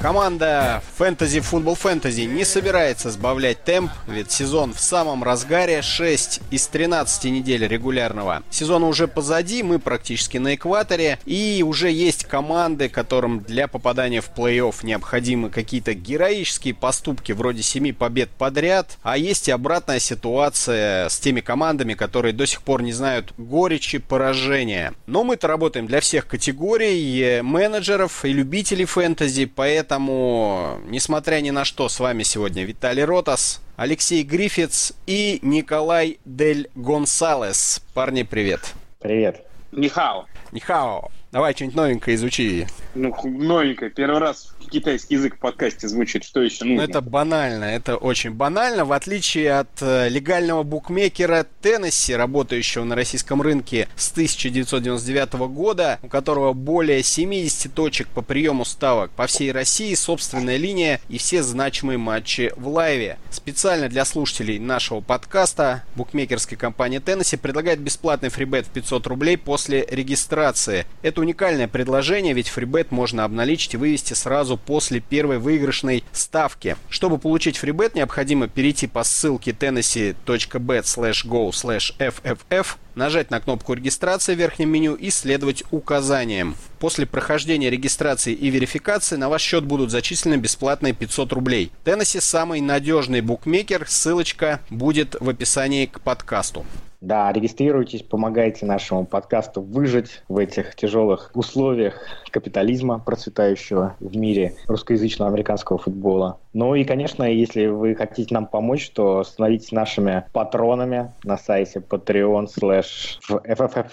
Команда Fantasy Football Fantasy не собирается сбавлять темп, ведь сезон в самом разгаре, 6 из 13 недель регулярного. Сезона уже позади, мы практически на экваторе, и уже есть команды, которым для попадания в плей-офф необходимы какие-то героические поступки вроде 7 побед подряд, а есть и обратная ситуация с теми командами, которые до сих пор не знают горечи поражения. Но мы-то работаем для всех категорий, э, менеджеров и любителей фэнтези, поэтому, несмотря ни на что, с вами сегодня Виталий Ротас, Алексей Грифиц и Николай Дель Гонсалес. Парни, привет. Привет. Нихао. Нихао. Давай что-нибудь новенькое изучи. Ну, новенькое. Первый раз китайский язык в подкасте звучит. Что еще нужно? Ну, это банально. Это очень банально. В отличие от э, легального букмекера Теннесси, работающего на российском рынке с 1999 года, у которого более 70 точек по приему ставок по всей России, собственная линия и все значимые матчи в лайве. Специально для слушателей нашего подкаста букмекерская компания Теннесси предлагает бесплатный фрибет в 500 рублей после регистрации. Это уникальное предложение, ведь фрибет можно обналичить и вывести сразу после первой выигрышной ставки. Чтобы получить фрибет, необходимо перейти по ссылке tennessee.bet go fff нажать на кнопку регистрации в верхнем меню и следовать указаниям. После прохождения регистрации и верификации на ваш счет будут зачислены бесплатные 500 рублей. Теннесси самый надежный букмекер, ссылочка будет в описании к подкасту. Да, регистрируйтесь, помогайте нашему подкасту выжить в этих тяжелых условиях капитализма, процветающего в мире русскоязычного американского футбола. Ну и, конечно, если вы хотите нам помочь, то становитесь нашими патронами на сайте patreon slash FFF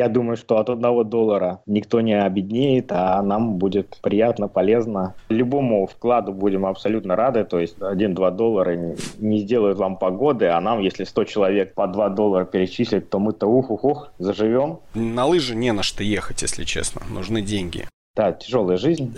я думаю, что от одного доллара никто не обеднеет, а нам будет приятно, полезно. Любому вкладу будем абсолютно рады, то есть 1-2 доллара не сделают вам погоды, а нам, если 100 человек по 2 доллара перечислят, то мы-то ух-ух-ух, заживем. На лыжи не на что ехать, если честно, нужны деньги. Да, тяжелая жизнь.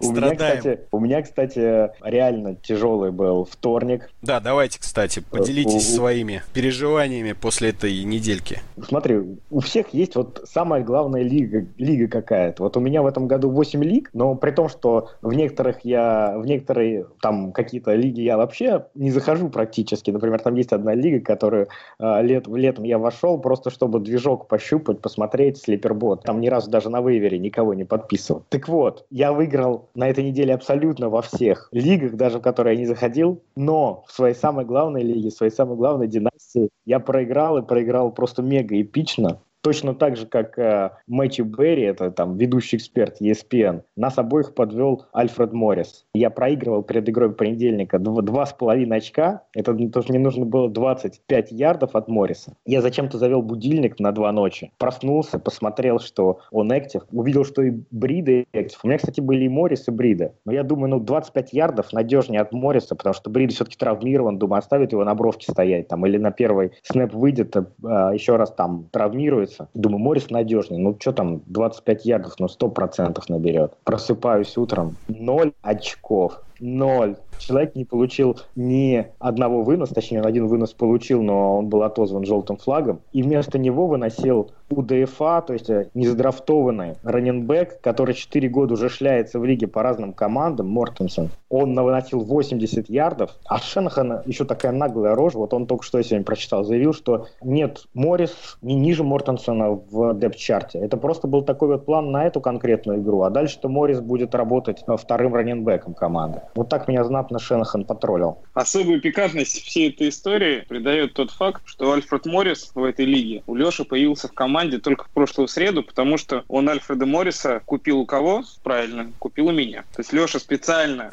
У меня, кстати, у меня, кстати, реально тяжелый был вторник. Да, давайте, кстати, поделитесь своими переживаниями после этой недельки. Смотри, у всех есть вот самая главная лига, лига какая-то. Вот у меня в этом году 8 лиг, но при том, что в некоторых я, в некоторые там какие-то лиги я вообще не захожу практически. Например, там есть одна лига, которую э, лет, летом я вошел просто чтобы движок пощупать, посмотреть, слипербот. Там ни разу даже на вейвере никого не подписывал. Так вот, я выиграл на этой неделе абсолютно во всех лигах, даже в которые я не заходил, но в своей самой главной лиге, в своей самой главной династии я проиграл и проиграл просто мега эпично. Точно так же, как э, Мэтью Берри, это там ведущий эксперт ESPN, нас обоих подвел Альфред Моррис. Я проигрывал перед игрой понедельника два с половиной очка. Это тоже мне нужно было 25 ярдов от Морриса. Я зачем-то завел будильник на два ночи. Проснулся, посмотрел, что он актив. Увидел, что и Брида актив. У меня, кстати, были и Моррис, и Брида. Но я думаю, ну 25 ярдов надежнее от Морриса, потому что Брида все-таки травмирован. Думаю, оставит его на бровке стоять. Там, или на первый снэп выйдет, а, еще раз там травмируется Морриса. Думаю, Моррис надежный. Ну, что там, 25 ярдов, ну, 100% наберет. Просыпаюсь утром. Ноль очков. Ноль. Человек не получил ни одного выноса, точнее, один вынос получил, но он был отозван желтым флагом. И вместо него выносил УДФА, то есть э, незадрафтованный раненбэк, который 4 года уже шляется в лиге по разным командам, Мортенсон. Он выносил 80 ярдов, а Шенахана еще такая наглая рожа, вот он только что я сегодня прочитал, заявил, что нет, Моррис не ниже Мортенсона в депт-чарте. Это просто был такой вот план на эту конкретную игру, а дальше-то Моррис будет работать э, вторым раненбеком команды. Вот так меня знатно Шенахан потроллил. Особую пикантность всей этой истории придает тот факт, что Альфред Моррис в этой лиге у Леши появился в команде только в прошлую среду, потому что он Альфреда Морриса купил у кого? Правильно, купил у меня. То есть Леша специально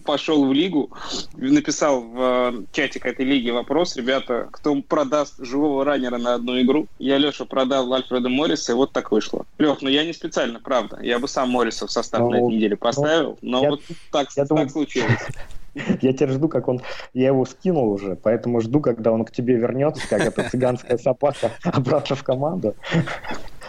пошел в лигу, написал в э, чатик этой лиги вопрос, ребята, кто продаст живого раннера на одну игру? Я, Леша, продал Альфреда Морриса, и вот так вышло. Лех, ну я не специально, правда. Я бы сам Морриса в состав ну, на этой неделе поставил, но я, вот так, я так думаю, случилось. Я теперь жду, как он... Я его скинул уже, поэтому жду, когда он к тебе вернется, как эта цыганская собака, обратно в команду.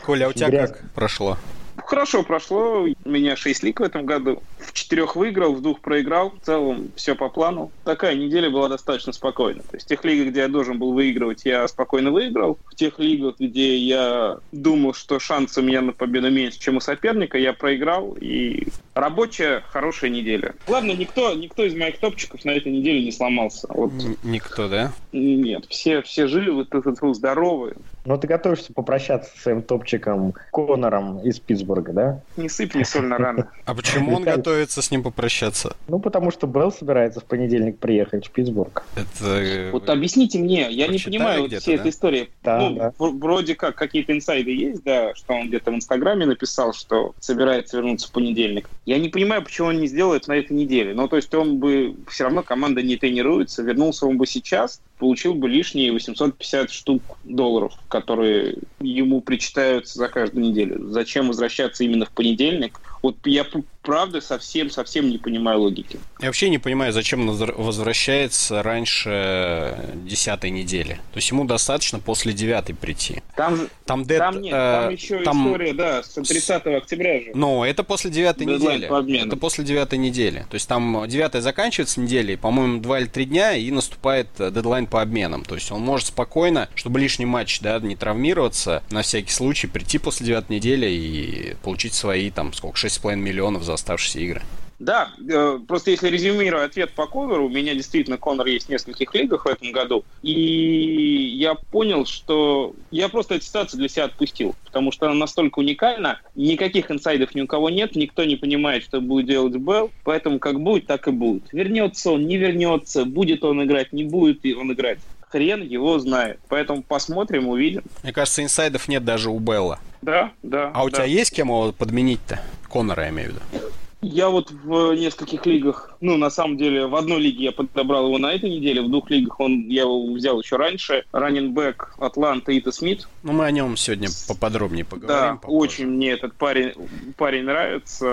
Коля, а у тебя как прошло? Хорошо прошло. У меня 6 лиг в этом году. В четырех выиграл, в двух проиграл. В целом все по плану. Такая неделя была достаточно спокойна. То есть в тех лигах, где я должен был выигрывать, я спокойно выиграл. В тех лигах, где я думал, что шансы у меня на победу меньше, чем у соперника, я проиграл. И рабочая, хорошая неделя. Главное, никто, никто из моих топчиков на этой неделе не сломался. Вот. Никто, да? Нет, все, все живы, здоровы. Но ты готовишься попрощаться со своим топчиком Конором из Питтсбурга, да? Не сыпь мне соль на раны. А почему он готовится с ним попрощаться? Ну, потому что Белл собирается в понедельник приехать в Питтсбург. Это... Вот объясните мне, я не понимаю всей да? этой истории. Да, ну. Вроде как какие-то инсайды есть, да, что он где-то в Инстаграме написал, что собирается вернуться в понедельник. Я не понимаю, почему он не сделает на этой неделе. Ну, то есть он бы все равно команда не тренируется, вернулся он бы сейчас, получил бы лишние 850 штук долларов, которые ему причитаются за каждую неделю. Зачем возвращаться именно в понедельник? Вот я правда совсем-совсем не понимаю логики. Я вообще не понимаю, зачем он возвращается раньше десятой недели. То есть ему достаточно после девятой прийти. Там, там, дед, там нет, э, там еще там... история, да, с 30 октября же. Но это после девятой недели. Это после девятой недели. То есть там девятая заканчивается неделя, и, по-моему, два или три дня, и наступает э, дедлайн по обменам. То есть он может спокойно, чтобы лишний матч, да, не травмироваться, на всякий случай прийти после девятой недели и получить свои, там, сколько, 6,5 миллионов за оставшиеся игры. Да, э, просто если резюмировать ответ по Конору, у меня действительно Конор есть в нескольких лигах в этом году, и я понял, что я просто эту ситуацию для себя отпустил, потому что она настолько уникальна, никаких инсайдов ни у кого нет, никто не понимает, что будет делать Белл, поэтому как будет, так и будет. Вернется он, не вернется, будет он играть, не будет он играть хрен его знает. Поэтому посмотрим, увидим. Мне кажется, инсайдов нет даже у Белла. Да, да. А у да. тебя есть кем его подменить-то? Конора, я имею в виду. Я вот в нескольких лигах, ну, на самом деле, в одной лиге я подобрал его на этой неделе, в двух лигах он, я его взял еще раньше. Раннинбэк Атланта Ита Смит. Ну, мы о нем сегодня поподробнее поговорим. Да, попозже. очень мне этот парень, парень нравится.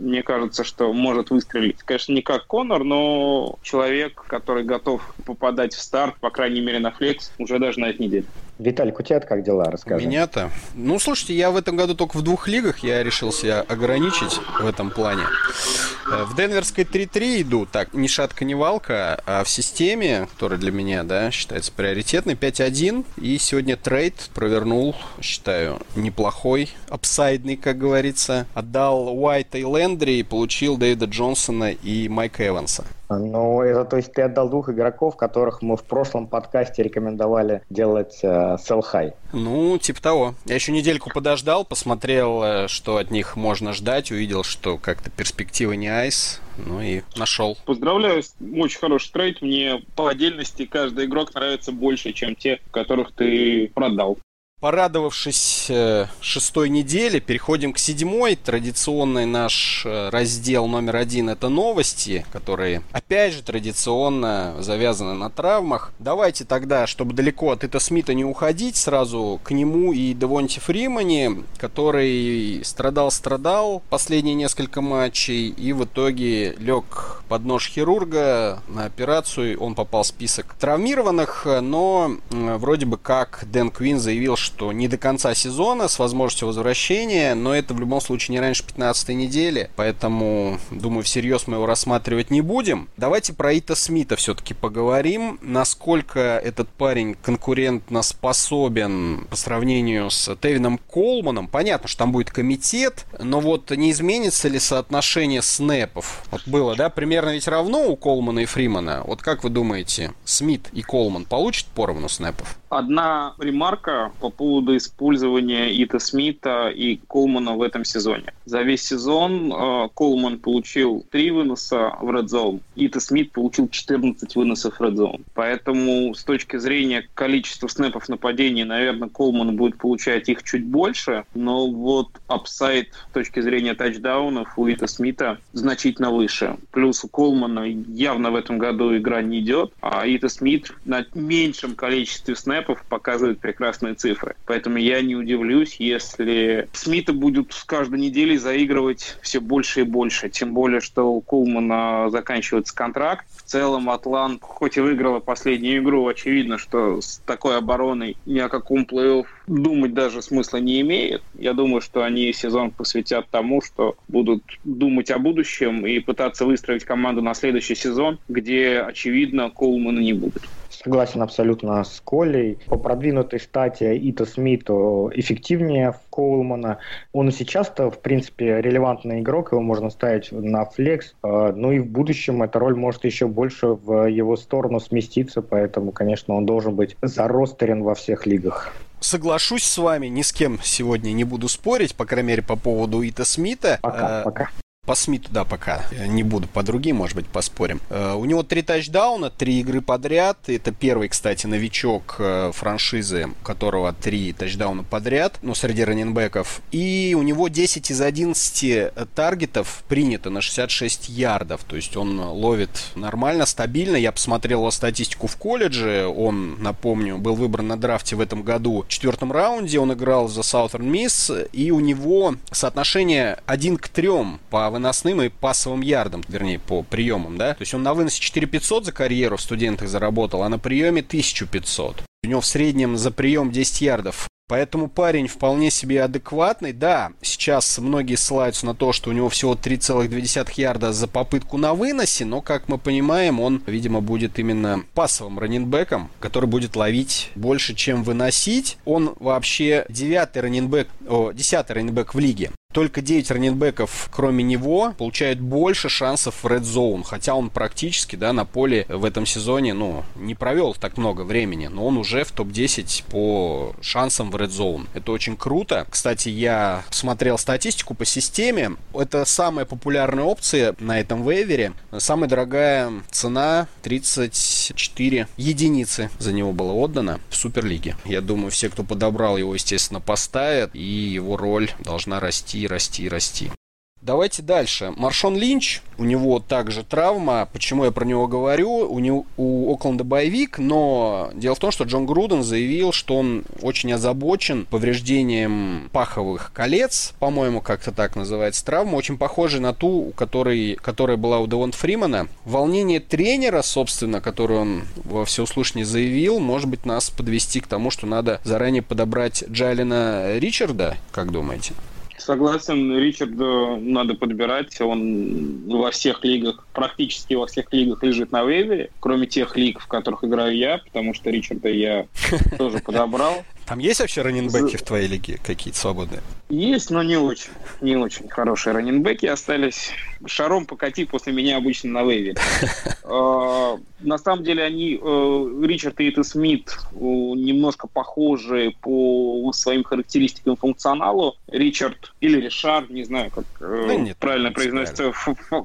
Мне кажется, что может выстрелить. Конечно, не как Конор, но человек, который готов попадать в старт, по крайней мере, на флекс, уже даже на этой неделе. Виталик, у тебя как дела? Расскажи. Меня-то? Ну, слушайте, я в этом году только в двух лигах. Я решил себя ограничить в этом плане. Э, в Денверской 3-3 иду, так, ни шатка, ни валка, а в системе, которая для меня, да, считается приоритетной, 5-1. И сегодня трейд провернул, считаю, неплохой, апсайдный, как говорится. Отдал Уайта и Лендри и получил Дэвида Джонсона и Майка Эванса. Ну, это то есть ты отдал двух игроков, которых мы в прошлом подкасте рекомендовали делать э, sell high. Ну, типа того. Я еще недельку подождал, посмотрел, э, что от них можно ждать, увидел, что как-то перспективы не айс, ну и нашел. Поздравляю, очень хороший трейд. Мне по отдельности каждый игрок нравится больше, чем те, которых ты продал. Порадовавшись э, шестой неделе, переходим к седьмой. Традиционный наш э, раздел номер один – это новости, которые, опять же, традиционно завязаны на травмах. Давайте тогда, чтобы далеко от Ита Смита не уходить, сразу к нему и Девонте Фримани, который страдал-страдал последние несколько матчей и в итоге лег под нож хирурга на операцию. Он попал в список травмированных, но вроде бы как Дэн Квин заявил, что что не до конца сезона с возможностью возвращения, но это в любом случае не раньше 15 недели, поэтому, думаю, всерьез мы его рассматривать не будем. Давайте про Ита Смита все-таки поговорим, насколько этот парень конкурентно способен по сравнению с Тевином Колманом. Понятно, что там будет комитет, но вот не изменится ли соотношение снэпов? Вот было, да, примерно ведь равно у Колмана и Фримана. Вот как вы думаете, Смит и Колман получат поровну снэпов? Одна ремарка по поводу использования Ито Смита и Колмана в этом сезоне. За весь сезон э, Колман получил 3 выноса в Red Zone, Ито Смит получил 14 выносов в Red Zone. Поэтому с точки зрения количества snap ов нападений, наверное, Колман будет получать их чуть больше, но вот upside с точки зрения тачдаунов у Ито Смита значительно выше. Плюс у Колмана явно в этом году игра не идет, а Ито Смит на меньшем количестве snap ов показывает прекрасные цифры. Поэтому я не удивлюсь, если Смита будут с каждой неделей заигрывать все больше и больше. Тем более, что у Колмана заканчивается контракт. В целом Атлант, хоть и выиграла последнюю игру, очевидно, что с такой обороной ни о каком плей-офф думать даже смысла не имеет. Я думаю, что они сезон посвятят тому, что будут думать о будущем и пытаться выстроить команду на следующий сезон, где, очевидно, Коулмана не будет. Согласен абсолютно с Колей. По продвинутой стате Ита Смиту эффективнее Коулмана. Он и сейчас-то, в принципе, релевантный игрок, его можно ставить на флекс. А, ну и в будущем эта роль может еще больше в его сторону сместиться, поэтому, конечно, он должен быть заростерен во всех лигах соглашусь с вами, ни с кем сегодня не буду спорить, по крайней мере, по поводу Ита Смита. Пока, э, пока. По Смиту, да, пока. Не буду по другим, может быть, поспорим. Э, у него три тачдауна, три игры подряд. Это первый, кстати, новичок э, франшизы, у которого три тачдауна подряд, ну, среди раненбеков. И у него 10 из 11 таргетов принято на 66 ярдов. То есть он ловит нормально, стабильно. Я посмотрел его статистику в колледже. Он, напомню, был выбран на драфте в этом году в четвертом раунде. Он играл за Southern Miss. И у него соотношение 1 к 3 по выносным и пассовым ярдам, вернее, по приемам, да. То есть он на выносе 4500 за карьеру в студентах заработал, а на приеме 1500. У него в среднем за прием 10 ярдов. Поэтому парень вполне себе адекватный. Да, сейчас многие ссылаются на то, что у него всего 3,2 ярда за попытку на выносе, но, как мы понимаем, он, видимо, будет именно пассовым раненбеком, который будет ловить больше, чем выносить. Он вообще девятый раненбек, о, десятый раненбек в лиге. Только 9 раненбеков, кроме него, получают больше шансов в Red Zone. Хотя он практически, да, на поле в этом сезоне, ну, не провел так много времени. Но он уже в топ-10 по шансам в Red Zone. Это очень круто. Кстати, я смотрел статистику по системе. Это самая популярная опция на этом вейвере. Самая дорогая цена 34 единицы за него было отдано в Суперлиге. Я думаю, все, кто подобрал его, естественно, поставят. И его роль должна расти расти, расти, расти. Давайте дальше. Маршон Линч, у него также травма. Почему я про него говорю? У, него, у Окленда боевик, но дело в том, что Джон Груден заявил, что он очень озабочен повреждением паховых колец, по-моему, как-то так называется травма, очень похожая на ту, у которой, которая была у Девон Фримана. Волнение тренера, собственно, который он во всеуслышание заявил, может быть, нас подвести к тому, что надо заранее подобрать Джалина Ричарда, как думаете? Согласен, Ричарда надо подбирать. Он во всех лигах, практически во всех лигах лежит на вейвере, кроме тех лиг, в которых играю я, потому что Ричарда я тоже подобрал. Там есть вообще раненбеки в твоей лиге какие-то свободные? Есть, но не очень. Не очень хорошие раненбеки остались. Шаром покати после меня обычно на waiver е. А, на самом деле они, э, Ричард и Ито Смит, немножко похожи по своим характеристикам функционалу. Ричард или Ришар, не знаю, как э, правильно произносится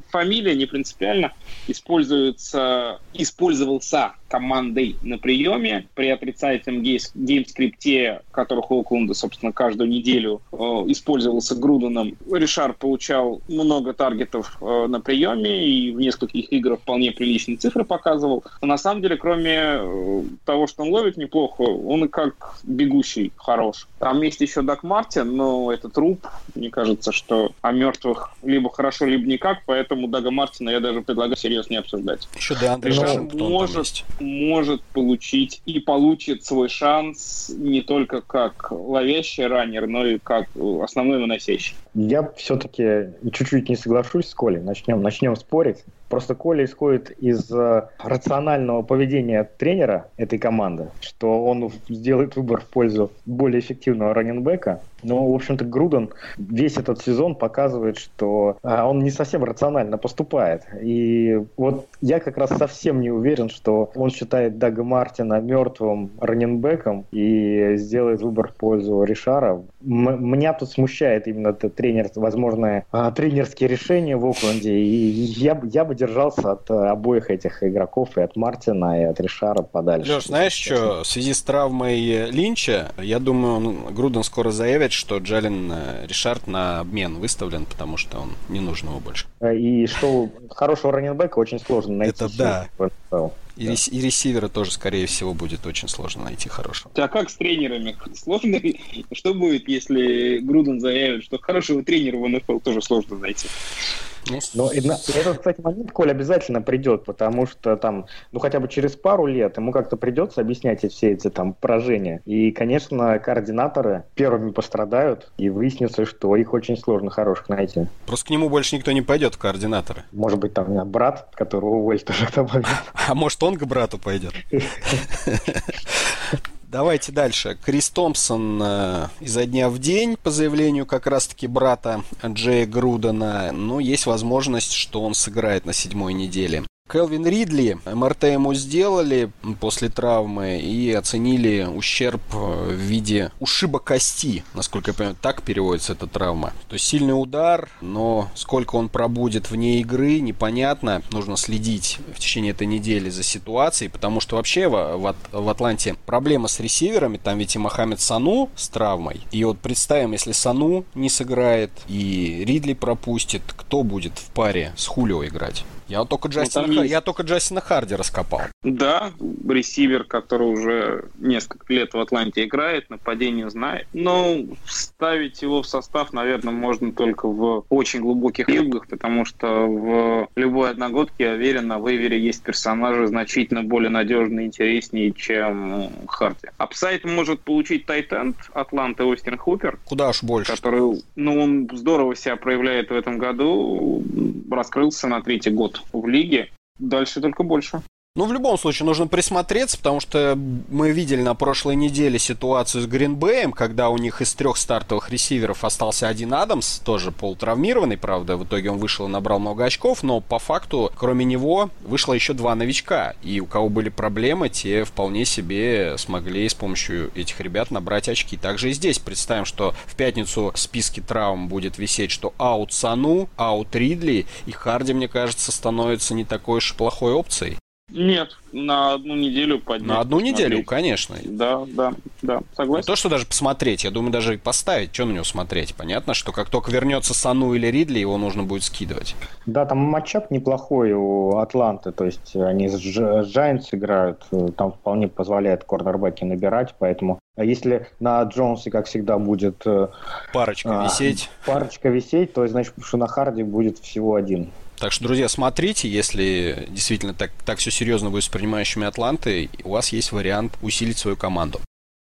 фамилия, не принципиально, используется, использовался командой на приеме при отрицательном game script е, которых у Окленда, собственно, каждую неделю э, использовался Груденом. Ришар получал много target ов э, на приеме и в нескольких играх вполне приличные цифры показывал. Но на самом деле, кроме э, того, что он ловит неплохо, он и как бегущий хорош. Там есть еще Дак Мартин, но это труп. Мне кажется, что о мертвых либо хорошо, либо никак, поэтому Дага Мартина я даже предлагаю серьезно не обсуждать. Еще Деандре Вашингтон может, может получить и получит свой шанс не только как ловящий раннер, но и как основной выносящий. Я все-таки чуть-чуть не соглашусь с Колей. Начнем, начнем спорить. Просто Коля исходит из э, рационального поведения тренера этой команды, что он сделает выбор в пользу более эффективного раненбека. Но, в общем-то, Груден весь этот сезон показывает, что э, он не совсем рационально поступает. И вот я как раз совсем не уверен, что он считает Дага Мартина мертвым раненбеком и сделает выбор в пользу Ришара. М- меня тут смущает именно тренер, возможное э, тренерские решения в Окленде. И я, я бы держался от э, обоих этих игроков, и от Мартина, и от Ришара подальше. Леш, знаешь что, в связи с травмой Линча, я думаю, ну, Груден скоро заявит, что Джалин э, Ришард на обмен выставлен, потому что он не нужен его больше. Э, и что хорошего раненбека очень сложно найти. Это да. И, да. рес, и ресивера тоже, скорее всего, будет очень сложно найти хорошего. А как с тренерами? Сложно? Что будет, если Груден заявит, что хорошего тренера в НФЛ тоже сложно найти? Ну, Но этот, кстати, момент, Коль, обязательно придет, потому что там, ну, хотя бы через пару лет ему как-то придется объяснять все эти там поражения. И, конечно, координаторы первыми пострадают, и выяснится, что их очень сложно хороших найти. Просто к нему больше никто не пойдет в координаторы. Может быть, там брат, которого уволить тоже добавит. А может, он к брату пойдет? Давайте дальше. Крис Томпсон э, изо дня в день, по заявлению как раз-таки брата Джея Грудена, но есть возможность, что он сыграет на седьмой неделе. Келвин Ридли МРТ ему сделали после травмы и оценили ущерб в виде ушиба кости, насколько я понимаю, так переводится эта травма. То есть сильный удар, но сколько он пробудет вне игры, непонятно. Нужно следить в течение этой недели за ситуацией, потому что вообще в, в, в Атланте проблема с ресиверами, там ведь и Мохаммед Сану с травмой. И вот представим, если Сану не сыграет и Ридли пропустит, кто будет в паре с Хулио играть? Я только Джастина, ну, я только Джастина Харди раскопал. Да, ресивер, который уже несколько лет в Атланте играет, нападение знает. Но ставить его в состав, наверное, можно только в очень глубоких лигах, потому что в любой одногодке, я уверен, на вейвере есть персонажи значительно более надежные и интереснее, чем Харди. Апсайт может получить Тайтенд Атланты Остин Хупер. Куда уж больше. Который, ну, он здорово себя проявляет в этом году, раскрылся на третий год в лиге. Дальше только больше. Ну, в любом случае, нужно присмотреться, потому что мы видели на прошлой неделе ситуацию с Гринбеем, когда у них из трех стартовых ресиверов остался один Адамс, тоже полутравмированный, правда, в итоге он вышел и набрал много очков, но по факту, кроме него, вышло еще два новичка, и у кого были проблемы, те вполне себе смогли с помощью этих ребят набрать очки. Также и здесь представим, что в пятницу в списке травм будет висеть, что аут Сану, аут Ридли, и Харди, мне кажется, становится не такой уж плохой опцией. Нет, на одну неделю поднять. На одну посмотреть. неделю, конечно. Да, да, да, согласен. Не то, что даже посмотреть, я думаю, даже и поставить, что на него смотреть. Понятно, что как только вернется Сану или Ридли, его нужно будет скидывать. Да, там матчап неплохой у Атланты, то есть они с Giants играют, там вполне позволяет корнербеки набирать, поэтому а если на Джонсе, как всегда, будет... Э, парочка а, висеть. Парочка висеть, то значит, что на Харди будет всего один. Так что, друзья, смотрите, если действительно так, так все серьезно будет с Атланты, у вас есть вариант усилить свою команду.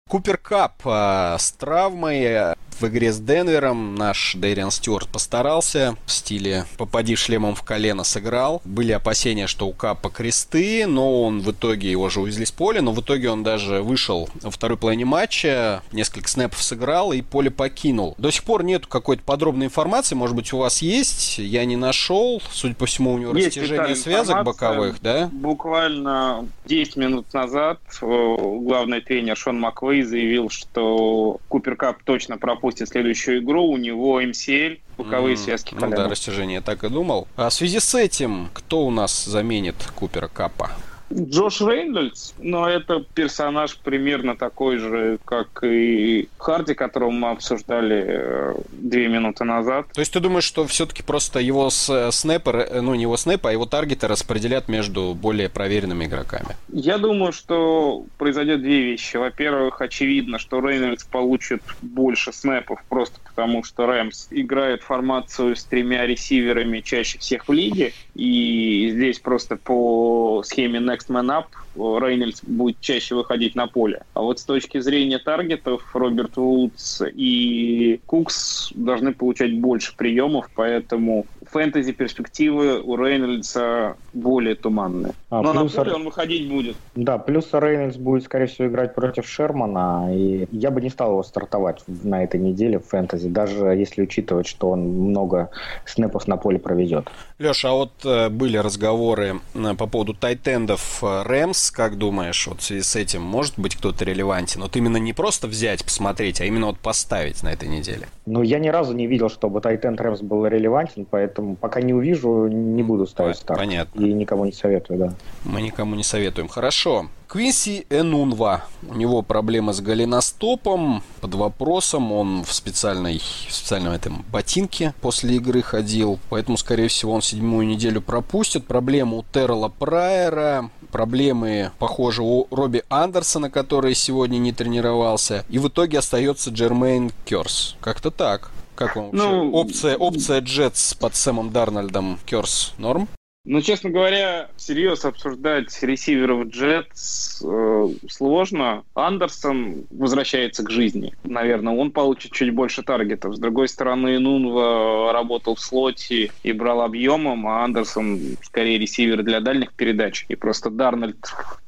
Купер Кап э, с травмой в игре с Денвером наш Дэриан Стюарт постарался. В стиле «попади шлемом в колено» сыграл. Были опасения, что у Капа кресты, но он в итоге его же увезли с поля, но в итоге он даже вышел во второй половине матча, несколько снэпов сыграл и поле покинул. До сих пор нет какой-то подробной информации, может быть, у вас есть, я не нашел. Судя по всему, у него есть растяжение связок боковых, да? Буквально 10 минут назад главный тренер Шон Маквей заявил, что Купер Кап точно пропустит пропустит следующую игру, у него MCL, боковые mm, связки колена. Ну да, растяжение, я так и думал. А в связи с этим, кто у нас заменит Купера Капа? Джош Рейнольдс, но это персонаж примерно такой же, как и Харди, которого мы обсуждали э, две минуты назад. То есть ты думаешь, что все-таки просто его снэпер, э, ну не его снэпа, а его таргеты распределят между более проверенными игроками? Я думаю, что произойдет две вещи. Во-первых, очевидно, что Рейнольдс получит больше снэпов просто потому, что Рэмс играет формацию с тремя ресиверами чаще всех в лиге, и здесь просто по схеме Next Man Up Рейнольдс будет чаще выходить на поле. А вот с точки зрения таргетов Роберт Вудс и Кукс должны получать больше приемов, поэтому фэнтези перспективы у Рейнольдса более туманные. А, Но плюс... на поле он выходить будет. Да, плюс Рейнольдс будет, скорее всего, играть против Шермана, и я бы не стал его стартовать на этой неделе в фэнтези, даже если учитывать, что он много снэпов на поле проведет. Леша, а вот э, были разговоры э, по поводу тайтендов э, Рэмс, как думаешь, вот в связи с этим может быть кто-то релевантен? Вот именно не просто взять, посмотреть, а именно вот поставить на этой неделе? Ну, я ни разу не видел, чтобы тайтенд Рэмс был релевантен, поэтому пока не увижу, не буду ставить старт. Понятно. И никому не советую, да. Мы никому не советуем. Хорошо. Квинси Энунва. У него проблемы с голеностопом. Под вопросом. Он в специальной, в специальном этом ботинке после игры ходил. Поэтому, скорее всего, он седьмую неделю пропустит. Проблемы у Террела Прайера. Проблемы, похоже, у Робби Андерсона, который сегодня не тренировался. И в итоге остается Джермейн Керс. Как-то так. Как вам вообще? Ну, опция, опция Джетс под Сэмом Дарнольдом Керс норм? Ну, честно говоря, всерьез обсуждать ресиверов Джетс э, сложно. Андерсон возвращается к жизни. Наверное, он получит чуть больше таргетов. С другой стороны, Нунва работал в слоте и брал объемом, а Андерсон скорее ресивер для дальних передач. И просто Дарнольд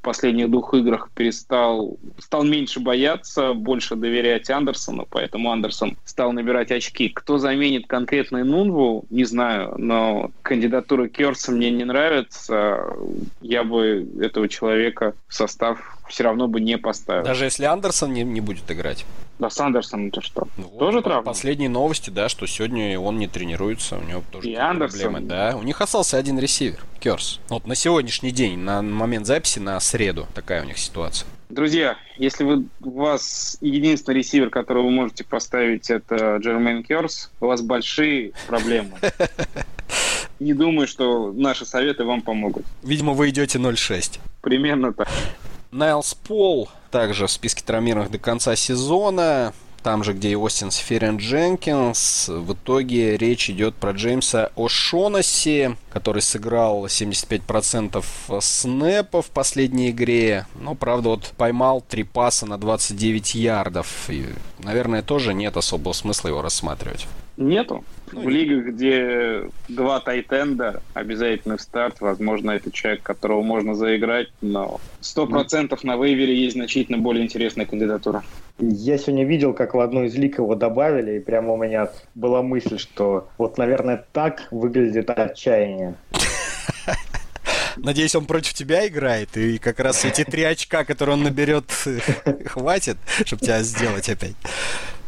последних двух играх перестал, стал меньше бояться, больше доверять Андерсону, поэтому Андерсон стал набирать очки. Кто заменит конкретно Нунву, не знаю, но кандидатура Керса мне не нравится, я бы этого человека в состав все равно бы не поставил. Даже если Андерсон не, не будет играть? Да, с Андерсоном то что? Ну, тоже травма? Последние новости, да, что сегодня он не тренируется, у него тоже И Андерсон. проблемы. Да, у них остался один ресивер, Керс. Вот на сегодняшний день, на момент записи, на среду, такая у них ситуация. Друзья, если вы, у вас единственный ресивер, которого вы можете поставить, это Джермейн Керс, у вас большие проблемы. Не думаю, что наши советы вам помогут. Видимо, вы идете 0-6. Примерно так. Найлс Пол также в списке травмированных до конца сезона там же, где и Остин Сферин Дженкинс. В итоге речь идет про Джеймса О'Шонаси, который сыграл 75% снэпов в последней игре. Но, правда, вот поймал три паса на 29 ярдов. И, наверное, тоже нет особого смысла его рассматривать. Нету. Ну, в лигах, где два тайтенда, обязательно старт, возможно, это человек, которого можно заиграть, но сто процентов на вейвере есть значительно более интересная кандидатура. Я сегодня видел, как в одну из лик его добавили, и прямо у меня была мысль, что вот, наверное, так выглядит отчаяние. Надеюсь, он против тебя играет, и как раз эти три очка, которые он наберет, хватит, чтобы тебя сделать опять.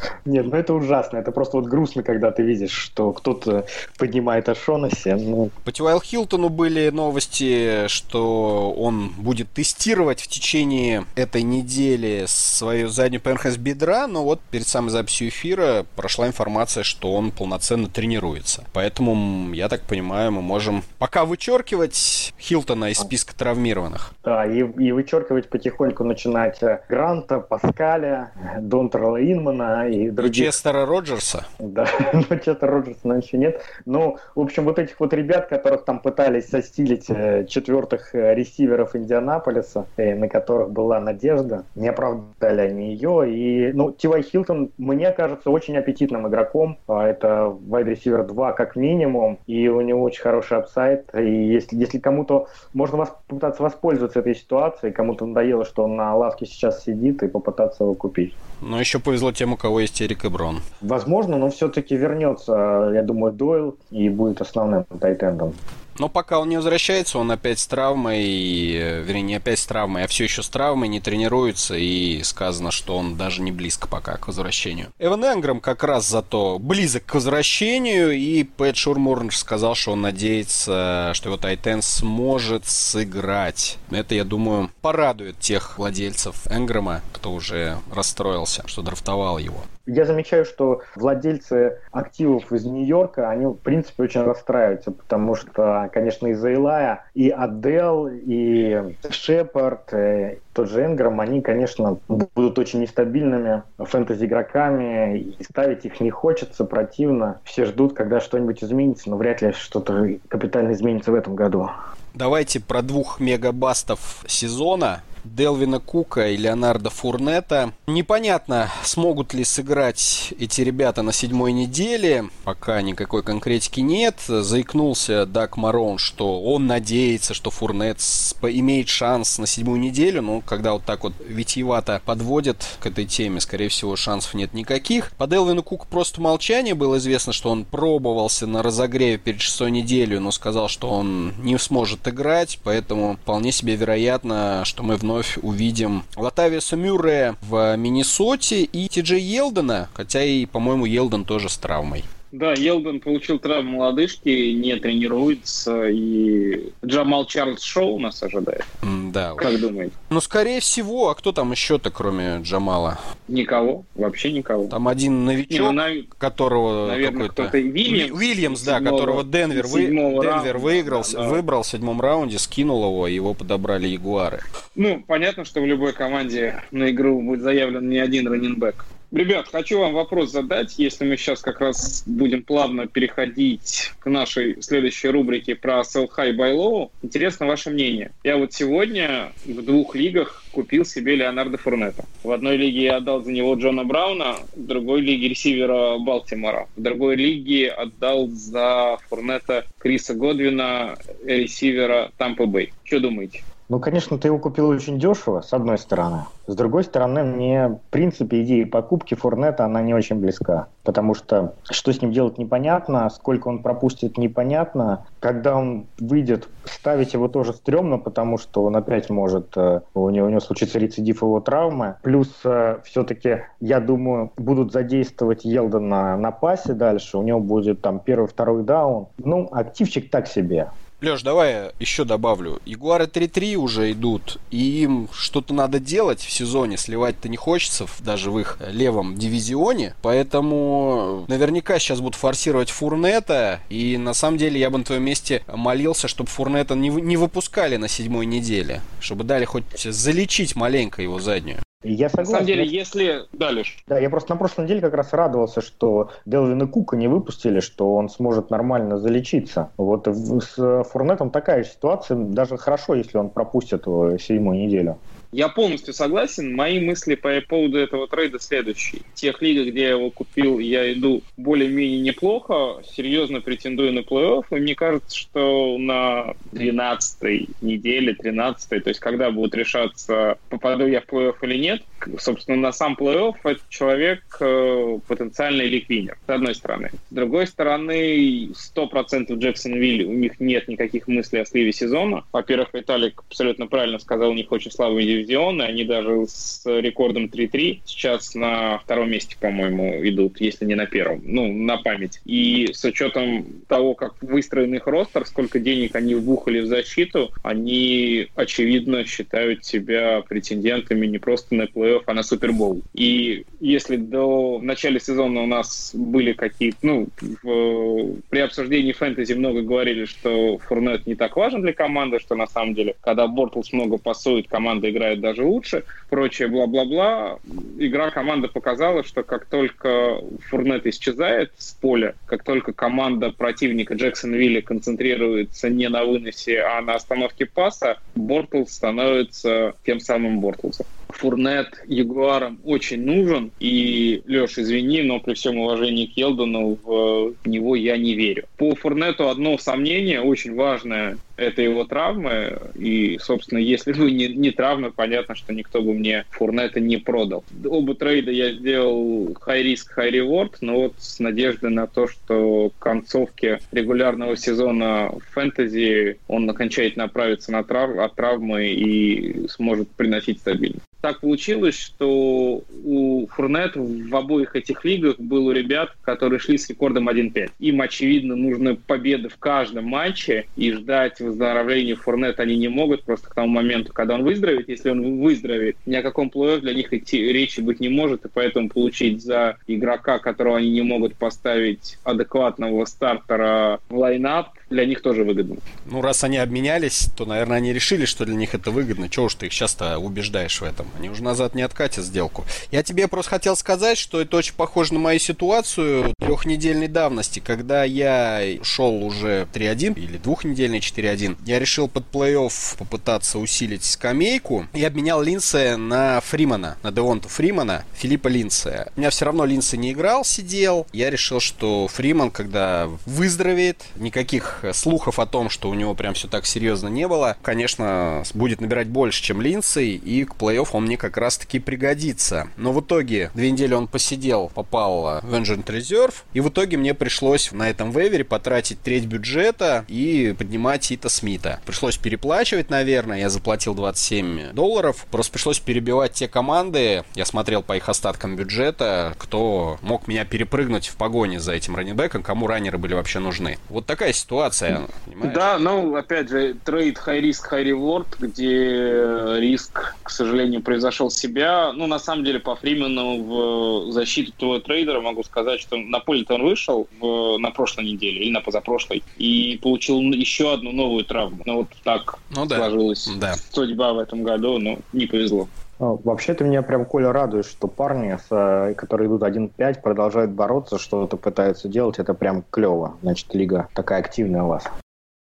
Нет, ну это ужасно. Это просто вот грустно, когда ты видишь, что кто-то поднимает Ашонаси. Ну... По Тюайл Хилтону были новости, что он будет тестировать в течение этой недели свою заднюю поверхность бедра, но вот перед самой записью эфира прошла информация, что он полноценно тренируется. Поэтому, я так понимаю, мы можем пока вычеркивать Хилтона из списка травмированных. Да, и, и вычеркивать потихоньку начинать Гранта, Паскаля, Донтрелла Инмана и других. И Честера Роджерса? Да, но ну, Честера Роджерса, наверное, еще нет. Ну, в общем, вот этих вот ребят, которых там пытались состилить э, четвертых э, ресиверов Индианаполиса, э, на которых была надежда, не оправдали они ее. И, ну, Ти Уай Хилтон, мне кажется, очень аппетитным игроком. А, это receiver 2 как минимум, и у него очень хороший upside. И если, если кому-то можно вас, попытаться воспользоваться этой ситуацией, кому-то надоело, что он на лавке сейчас сидит, и попытаться его купить. Но еще повезло тем, у кого есть Эрик Эброн. Возможно, но все-таки вернется, я думаю, Дойл и будет основным тайтендом. Но пока он не возвращается, он опять с травмой, э, вернее, не опять с травмой, а все еще с травмой, не тренируется, и сказано, что он даже не близко пока к возвращению. Эван Энграм как раз зато близок к возвращению, и Пэт Шурмурн сказал, что он надеется, что его Тайтен сможет сыграть. Это, я думаю, порадует тех владельцев Энграма, кто уже расстроился, что драфтовал его. Я замечаю, что владельцы активов из Нью-Йорка, они, в принципе, очень расстраиваются, потому что, конечно, из-за Илая и Адел, и Шепард, и тот же Энграм, они, конечно, будут очень нестабильными фэнтези-игроками, и ставить их не хочется, противно. Все ждут, когда что-нибудь изменится, но вряд ли что-то капитально изменится в этом году. Давайте про двух мегабастов сезона Делвина Кука и Леонардо Фурнета. Непонятно, смогут ли сыграть эти ребята на седьмой неделе. Пока никакой конкретики нет. Заикнулся Дак Марон, что он надеется, что Фурнет имеет шанс на седьмую неделю. Но когда вот так вот витиевато подводят к этой теме, скорее всего, шансов нет никаких. По Делвину Куку просто молчание. Было известно, что он пробовался на разогреве перед шестой неделей, но сказал, что он не сможет играть. Поэтому вполне себе вероятно, что мы вновь вновь увидим Латависа Мюррея в Миннесоте и Ти Джей Елдена, хотя и, по-моему, Елден тоже с травмой. Да, Елден получил травму лодыжки, не тренируется, и Джамал Чарльз Шоу нас ожидает. да. Как думаете? Ну, скорее всего, а кто там еще-то, кроме Джамала? Никого, вообще никого. Там один новичок, не, ну, которого Наверное, какой-то... Вильямс, Вильямс, да, седьмого, которого Денвер, вы... Денвер раунда, выиграл, да, да. выбрал в седьмом раунде, скинул его, его подобрали Ягуары. Ну, понятно, что в любой команде на игру будет заявлен не один раненбэк. Ребят, хочу вам вопрос задать, если мы сейчас как раз будем плавно переходить к нашей следующей рубрике про sell high buy low. Интересно ваше мнение. Я вот сегодня в двух лигах купил себе Леонардо Фурнета. В одной лиге я отдал за него Джона Брауна, в другой лиге ресивера Балтимора. В другой лиге отдал за Фурнета Криса Годвина, ресивера Тампа Бэй. Что думаете? Ну, конечно, ты его купил очень дешево, с одной стороны. С другой стороны, мне, в принципе, идея покупки Фурнета, она не очень близка. Потому что что с ним делать непонятно, сколько он пропустит непонятно. Когда он выйдет, ставить его тоже стрёмно, потому что он опять может, э, у него, у него случится рецидив его травмы. Плюс э, все-таки, я думаю, будут задействовать Елдона на пасе дальше. У него будет там первый-второй даун. Ну, активчик так себе. Леш, давай еще добавлю. Ягуары 3-3 уже идут, и им что-то надо делать в сезоне. Сливать-то не хочется, даже в их левом дивизионе. Поэтому наверняка сейчас будут форсировать Фурнета. И на самом деле я бы на твоем месте молился, чтобы Фурнета не, не выпускали на седьмой неделе. Чтобы дали хоть залечить маленько его заднюю. Я согласен. На самом деле, если... Да, Леш. Да, я просто на прошлой неделе как раз радовался, что Делвина Кука не выпустили, что он сможет нормально залечиться. Вот с Фурнетом такая же ситуация. Даже хорошо, если он пропустит седьмую неделю. Я полностью согласен. Мои мысли по поводу этого трейда следующие. Тех лигах, где я его купил, я иду более-менее неплохо, серьезно претендую на плей-офф, и мне кажется, что на 12 неделе, 13 то есть когда будет решаться, попаду я в плей-офф или нет, собственно, на сам плей-офф этот человек э, потенциальный ликвинер, с одной стороны. С другой стороны, 100% Джексонвилл, у них нет никаких мыслей о сливе сезона. Во-первых, Виталик абсолютно правильно сказал, у них очень слабый дивизион, и они даже с рекордом 3-3 сейчас на втором месте, по-моему, идут, если не на первом, ну, на память. И с учетом того, как выстроен их ростер, сколько денег они вбухали в защиту, они, очевидно, считают себя претендентами не просто на плей плей-офф, а на Супербол. И если до начала сезона у нас были какие-то, ну, в, при обсуждении фэнтези много говорили, что Фурнет не так важен для команды, что на самом деле, когда Бортлс много пасует, команда играет даже лучше, прочее бла-бла-бла. Игра команды показала, что как только Фурнет исчезает с поля, как только команда противника Джексонвилля концентрируется не на выносе, а на остановке паса, Бортлс становится тем самым Бортлсом. Фурнет Ягуарам очень нужен. И, Леш, извини, но при всем уважении к Елдону в него я не верю. По Фурнету одно сомнение, очень важное, это его травмы. И, собственно, если бы не, не травмы, понятно, что никто бы мне Фурнета не продал. Оба трейда я сделал high risk, high reward, но вот с надеждой на то, что к концовке регулярного сезона фэнтези он окончательно оправится на трав от травмы и сможет приносить стабильность так получилось, что у Фурнет в обоих этих лигах был у ребят, которые шли с рекордом 1-5. Им, очевидно, нужны победы в каждом матче, и ждать выздоровления Фурнет они не могут просто к тому моменту, когда он выздоровеет. Если он выздоровеет, ни о каком плей для них идти речи быть не может, и поэтому получить за игрока, которого они не могут поставить адекватного стартера в лайнап, для них тоже выгодно. Ну, раз они обменялись, то, наверное, они решили, что для них это выгодно. Чего уж ты их сейчас-то убеждаешь в этом? Они уже назад не откатят сделку. Я тебе просто хотел сказать, что это очень похоже на мою ситуацию трехнедельной давности, когда я шел уже 3-1 или двухнедельный 4-1. Я решил под плей-офф попытаться усилить скамейку и обменял Линсе на Фримана, на Девонта Фримана, Филиппа Линсе. У меня все равно Линсе не играл, сидел. Я решил, что Фриман, когда выздоровеет, никаких слухов о том, что у него прям все так серьезно не было, конечно, будет набирать больше, чем Линдсей, и к плей-офф он мне как раз-таки пригодится. Но в итоге две недели он посидел, попал в Engine Reserve, и в итоге мне пришлось на этом вейвере потратить треть бюджета и поднимать Ита Смита. Пришлось переплачивать, наверное, я заплатил 27 долларов, просто пришлось перебивать те команды, я смотрел по их остаткам бюджета, кто мог меня перепрыгнуть в погоне за этим раннибеком, кому раннеры были вообще нужны. Вот такая ситуация ситуация, понимаешь? Да, ну, опять же, трейд high risk, high reward, где риск, к сожалению, произошел себя. Ну, на самом деле, по Фримену в защиту твоего трейдера могу сказать, что на поле-то он вышел в, на прошлой неделе или на позапрошлой и получил еще одну новую травму. Ну, вот так ну, да. сложилась да. судьба в этом году, но не повезло. Ну, вообще-то меня прям, Коля, радует, что парни, с, которые идут 1-5, продолжают бороться, что-то пытаются делать. Это прям клево. Значит, лига такая активная у вас.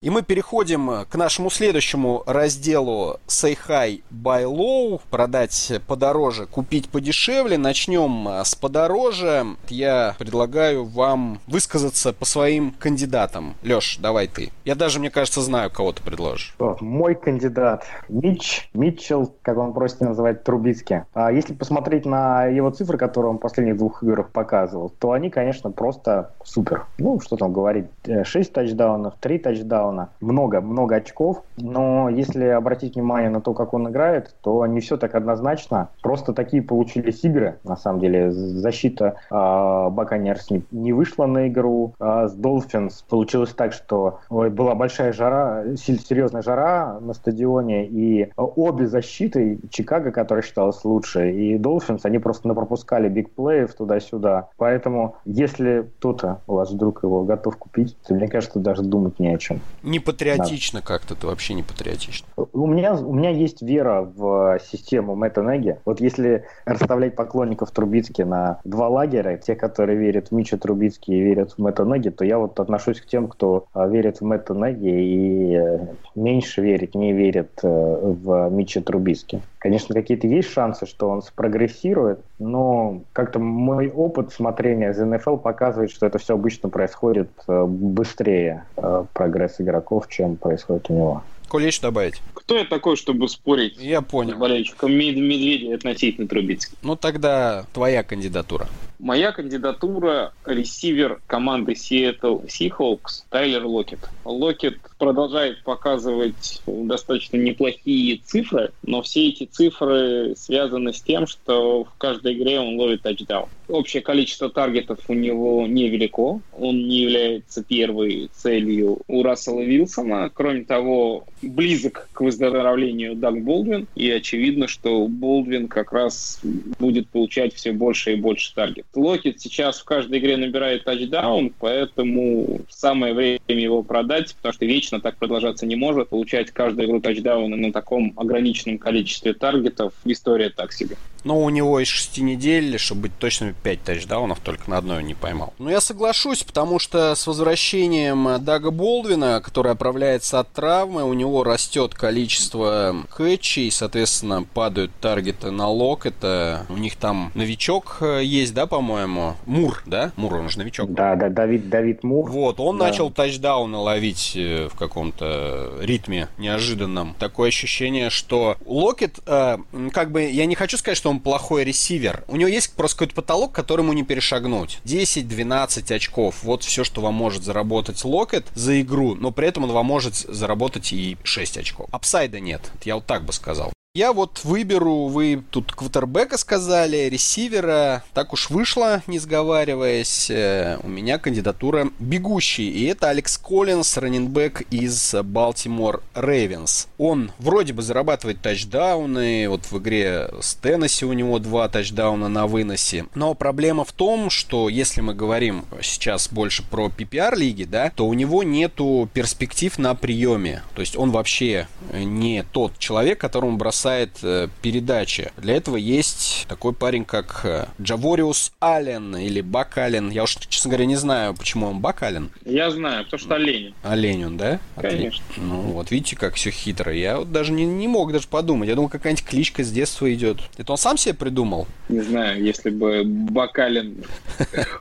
И мы переходим к нашему следующему разделу Sell High Buy Low. Продать подороже, купить подешевле. Начнем с подороже. Я предлагаю вам высказаться по своим кандидатам. Леш, давай ты. Я даже, мне кажется, знаю, кого ты предложишь. Мой кандидат Митч, Митчелл, как он просит называть, Трубицкий. А если посмотреть на его цифры, которые он в последних двух играх показывал, то они, конечно, просто супер. Ну, что там говорить, 6 э, тачдаунов, 3 тачдауна, Брауна. Много-много очков, но если обратить внимание на то, как он играет, то не все так однозначно. Просто такие получились игры, на самом деле. Защита Баканерс не, не вышла на игру. Э, с Долфинс получилось так, что ой, была большая жара, серьезная жара на стадионе, и обе защиты, Чикаго, которая считалась лучше, и Долфинс, они просто напропускали бигплеев туда-сюда. Поэтому, если кто-то у вас вдруг его готов купить, то мне кажется, даже думать не о чем. Не патриотично да. как-то, ты вообще не патриотично. У меня, у меня есть вера в систему Мэтта. Вот если расставлять поклонников Трубицки на два лагеря, те, которые верят в Мича Трубицки и верят в Мэтта то я вот отношусь к тем, кто а, верит в Мэтта и э, меньше верит, не верит э, в Мича Трубицки. Конечно, какие-то есть шансы, что он спрогрессирует, но как-то мой опыт смотрения из НФЛ показывает, что это все обычно происходит э, быстрее прогресс игры игроков, чем происходит у него. Есть добавить? Кто я такой, чтобы спорить я понял. с болельщиком Медведя относительно Трубицки? Ну тогда твоя кандидатура. Моя кандидатура – ресивер команды Seattle Seahawks Тайлер Локет. Локет продолжает показывать достаточно неплохие цифры, но все эти цифры связаны с тем, что в каждой игре он ловит тачдаун. Общее количество таргетов у него невелико, он не является первой целью у Рассела Вилсона. Кроме того, близок к выздоровлению Даг Болдвин, и очевидно, что Болдвин как раз будет получать все больше и больше таргетов. Локет сейчас в каждой игре набирает тачдаун, поэтому самое время его продать, потому что вечно так продолжаться не может. Получать каждую игру тачдауна на таком ограниченном количестве таргетов – история так себе. Но у него из шести недель, чтобы быть точным, 5 тачдаунов, только на одной не поймал. Но я соглашусь, потому что с возвращением Дага Болдвина, который оправляется от травмы, у него растет количество хэтчей, соответственно, падают таргеты на лок. Это у них там новичок э, есть, да, по-моему? Мур, да? Мур, он же новичок. Да, да, Давид, Давид Мур. Вот, он да. начал тачдауны ловить э, в каком-то ритме неожиданном. Такое ощущение, что Локет, э, как бы, я не хочу сказать, что он плохой ресивер. У него есть просто какой-то потолок, который ему не перешагнуть. 10-12 очков. Вот все, что вам может заработать Локет за игру, но при этом он вам может заработать и 6 очков. Апсайда нет. Я вот так бы сказал. Я вот выберу, вы тут квотербека сказали, ресивера. Так уж вышло, не сговариваясь. Э, у меня кандидатура бегущий. И это Алекс Коллинс, раненбэк из Балтимор Рейвенс. Он вроде бы зарабатывает тачдауны. Вот в игре с Теннесси у него два тачдауна на выносе. Но проблема в том, что если мы говорим сейчас больше про PPR-лиги, да, то у него нету перспектив на приеме. То есть он вообще не тот человек, которому бросает бросает э, передачи. Для этого есть такой парень, как э, Джавориус Аллен или Бак Аллен. Я уж, честно говоря, не знаю, почему он Бак Аллен. Я знаю, потому что олень. Олень он, да? Конечно. Ну, вот видите, как все хитро. Я вот даже не, не мог даже подумать. Я думал, какая-нибудь кличка с детства идет. Это он сам себе придумал? Не знаю, если бы Бакалин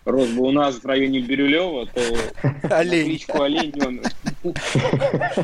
рос бы у нас в районе Бирюлева, то олень. кличку олень он...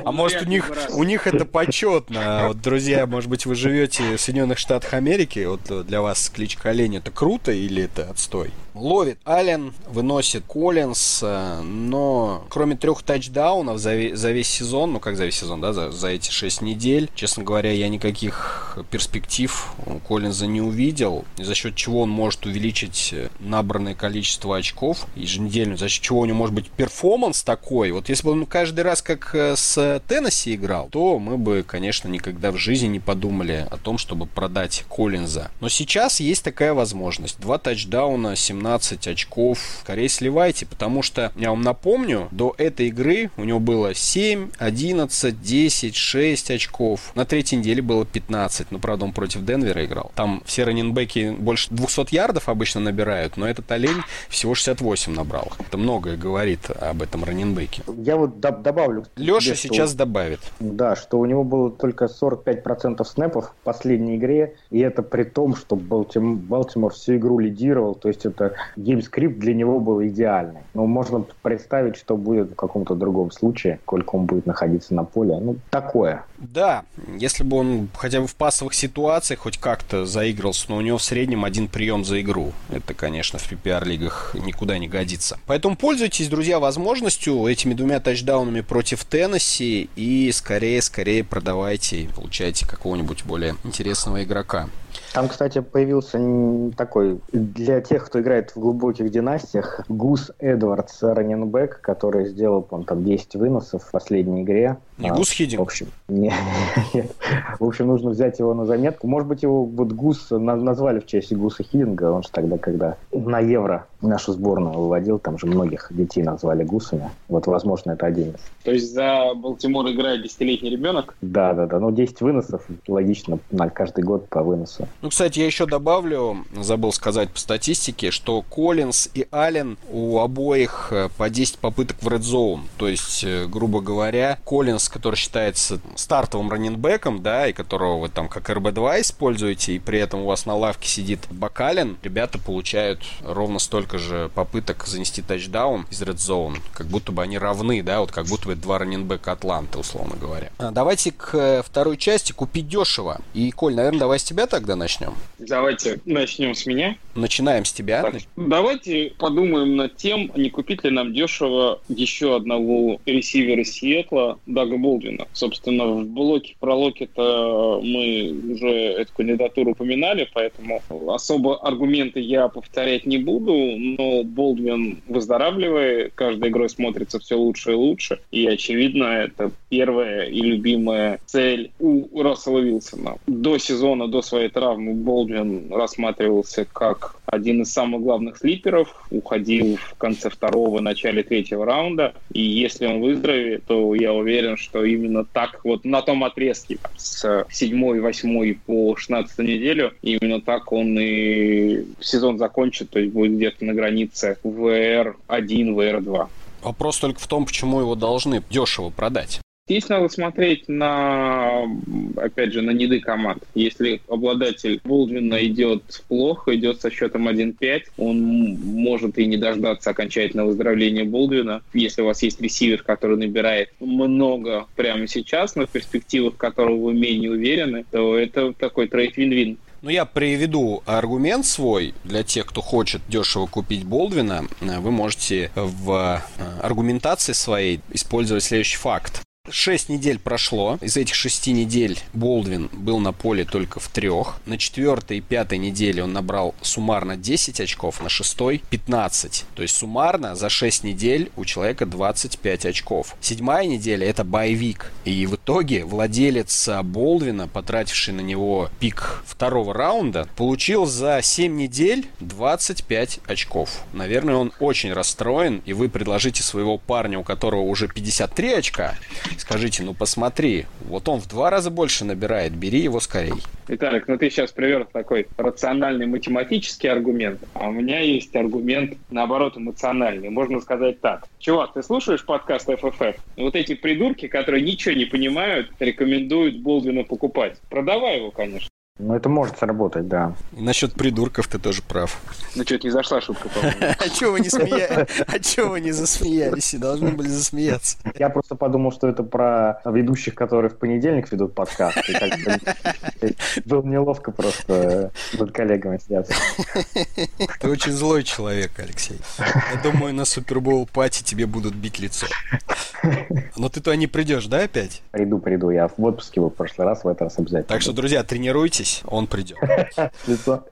А может у них, у них это почетно. Вот, друзья, может быть, вы живете в Соединенных Штатах Америки, вот для вас кличка Олень это круто или это отстой? Ловит Аллен, выносит Коллинс, э, но кроме трех тачдаунов за, за весь сезон, ну как за весь сезон, да, за, за эти шесть недель, честно говоря, я никаких перспектив у Коллинза не увидел, за счет чего он может увеличить набранное количество очков еженедельно, за счет чего у него может быть перформанс такой. Вот если бы он каждый раз как э, с Теннесси играл, то мы бы, конечно, никогда в жизни не подумали думали о том, чтобы продать Коллинза. Но сейчас есть такая возможность. Два тачдауна, 17 очков. Скорее сливайте, потому что, я вам напомню, до этой игры у него было 7, 11, 10, 6 очков. На третьей неделе было 15. Ну, правда, он против Денвера играл. Там все раненбеки больше 200 ярдов обычно набирают, но этот олень всего 68 набрал. Это многое говорит об этом running back е. Я вот добавлю. Леша сейчас что, добавит. Да, что у него было только 45% snap ов в последней игре, и это при том, что Балтим, Балтимор всю игру лидировал, то есть это game script для него был идеальный. Но можно представить, что будет в каком-то другом случае, сколько он будет находиться на поле. Ну, такое. Да, если бы он хотя бы в пасовых ситуациях хоть как-то заигрался, но у него в среднем один прием за игру. Это, конечно, в PPR-лигах никуда не годится. Поэтому пользуйтесь, друзья, возможностью этими двумя тачдаунами против Теннесси и скорее-скорее продавайте и получайте какого-нибудь более интересного игрока. Там, кстати, появился такой, для тех, кто играет в глубоких династиях, Гус Эдвардс раненбэк, который сделал, он там 10 выносов в последней игре. Не а, Гус Хидинг? В общем, не, нет. В общем, нужно взять его на заметку. Может быть, его вот Гус назвали в честь Гуса Хидинга, он же тогда, когда на Евро нашу сборную выводил, там же многих детей назвали Гусами. Вот, возможно, это один из. То есть за Балтимор играет десятилетний ребенок? Да, да, да. Ну, 10 выносов, логично, на каждый год по выносу. Ну, кстати, я еще добавлю, забыл сказать по статистике, что Коллинз и Аллен у обоих э, по 10 попыток в Red Zone. То есть, э, грубо говоря, Коллинз, который считается стартовым раненбеком, да, и которого вы там как РБ-2 используете, и при этом у вас на лавке сидит Бакалин, ребята получают ровно столько же попыток занести тачдаун из Red Zone, как будто бы они равны, да, вот как будто бы два раненбека Атланты, условно говоря. А, давайте к э, второй части. Купить дешево. И, Коль, наверное, давай с тебя тогда начнем начнем? Давайте начнем с меня. Начинаем с тебя. Так, давайте подумаем над тем, не купить ли нам дешево еще одного ресивера Сиэтла, Дага Болдвина. Собственно, в блоке про Локета мы уже эту кандидатуру упоминали, поэтому особо аргументы я повторять не буду, но Болдвин выздоравливает, каждой игрой смотрится все лучше и лучше, и, очевидно, это первая и любимая цель у Рассела Вилсона. До сезона, до своей травмы Болдвин рассматривался как один из самых главных слиперов, уходил в конце второго, начале третьего раунда, и если он выздоровеет, то я уверен, что именно так вот на том отрезке с седьмой, восьмой по 16 неделю, именно так он и сезон закончит, то есть будет где-то на границе VR1, VR2. Вопрос только в том, почему его должны дешево продать. Здесь надо смотреть на, опять же, на неды команд. Если обладатель Болдвина идет плохо, идет со счетом 1-5, он может и не дождаться окончательного выздоровления Болдвина. Если у вас есть ресивер, который набирает много прямо сейчас, но в перспективах которого вы менее уверены, то это такой трейд вин-вин. Ну, я приведу аргумент свой для тех, кто хочет дешево купить Болдвина. Вы можете в э, аргументации своей использовать следующий факт. Шесть недель прошло. Из этих шести недель Болдвин был на поле только в трех. На четвертой и пятой неделе он набрал суммарно 10 очков, на шестой 15. То есть суммарно за 6 недель у человека 25 очков. Седьмая неделя это боевик. И в итоге владелец Болдвина, потративший на него пик второго раунда, получил за 7 недель 25 очков. Наверное, он очень расстроен, и вы предложите своего парня, у которого уже 53 очка, Скажите, ну посмотри, вот он в два раза больше набирает, бери его скорей. Виталик, ну ты сейчас привел такой рациональный математический аргумент, а у меня есть аргумент, наоборот, эмоциональный. Можно сказать так. Чувак, ты слушаешь подкаст FFF? Вот эти придурки, которые ничего не понимают, рекомендуют Болдвина покупать. Продавай его, конечно. Ну, это может сработать, да. Насчет придурков ты тоже прав. Ну, что-то не зашла шутка, по-моему. А чего вы не смеялись? А чего вы не засмеялись? И должны были засмеяться. Я просто подумал, что это про ведущих, которые в понедельник ведут подкаст. Было неловко просто над коллегами сняться. Ты очень злой человек, Алексей. Я думаю, на Супербоул пати тебе будут бить лицо. Но ты туда не придешь, да, опять? Приду, приду. Я в отпуске был в прошлый раз, в этот раз обязательно. Так что, друзья, тренируйтесь готовьтесь, он придет.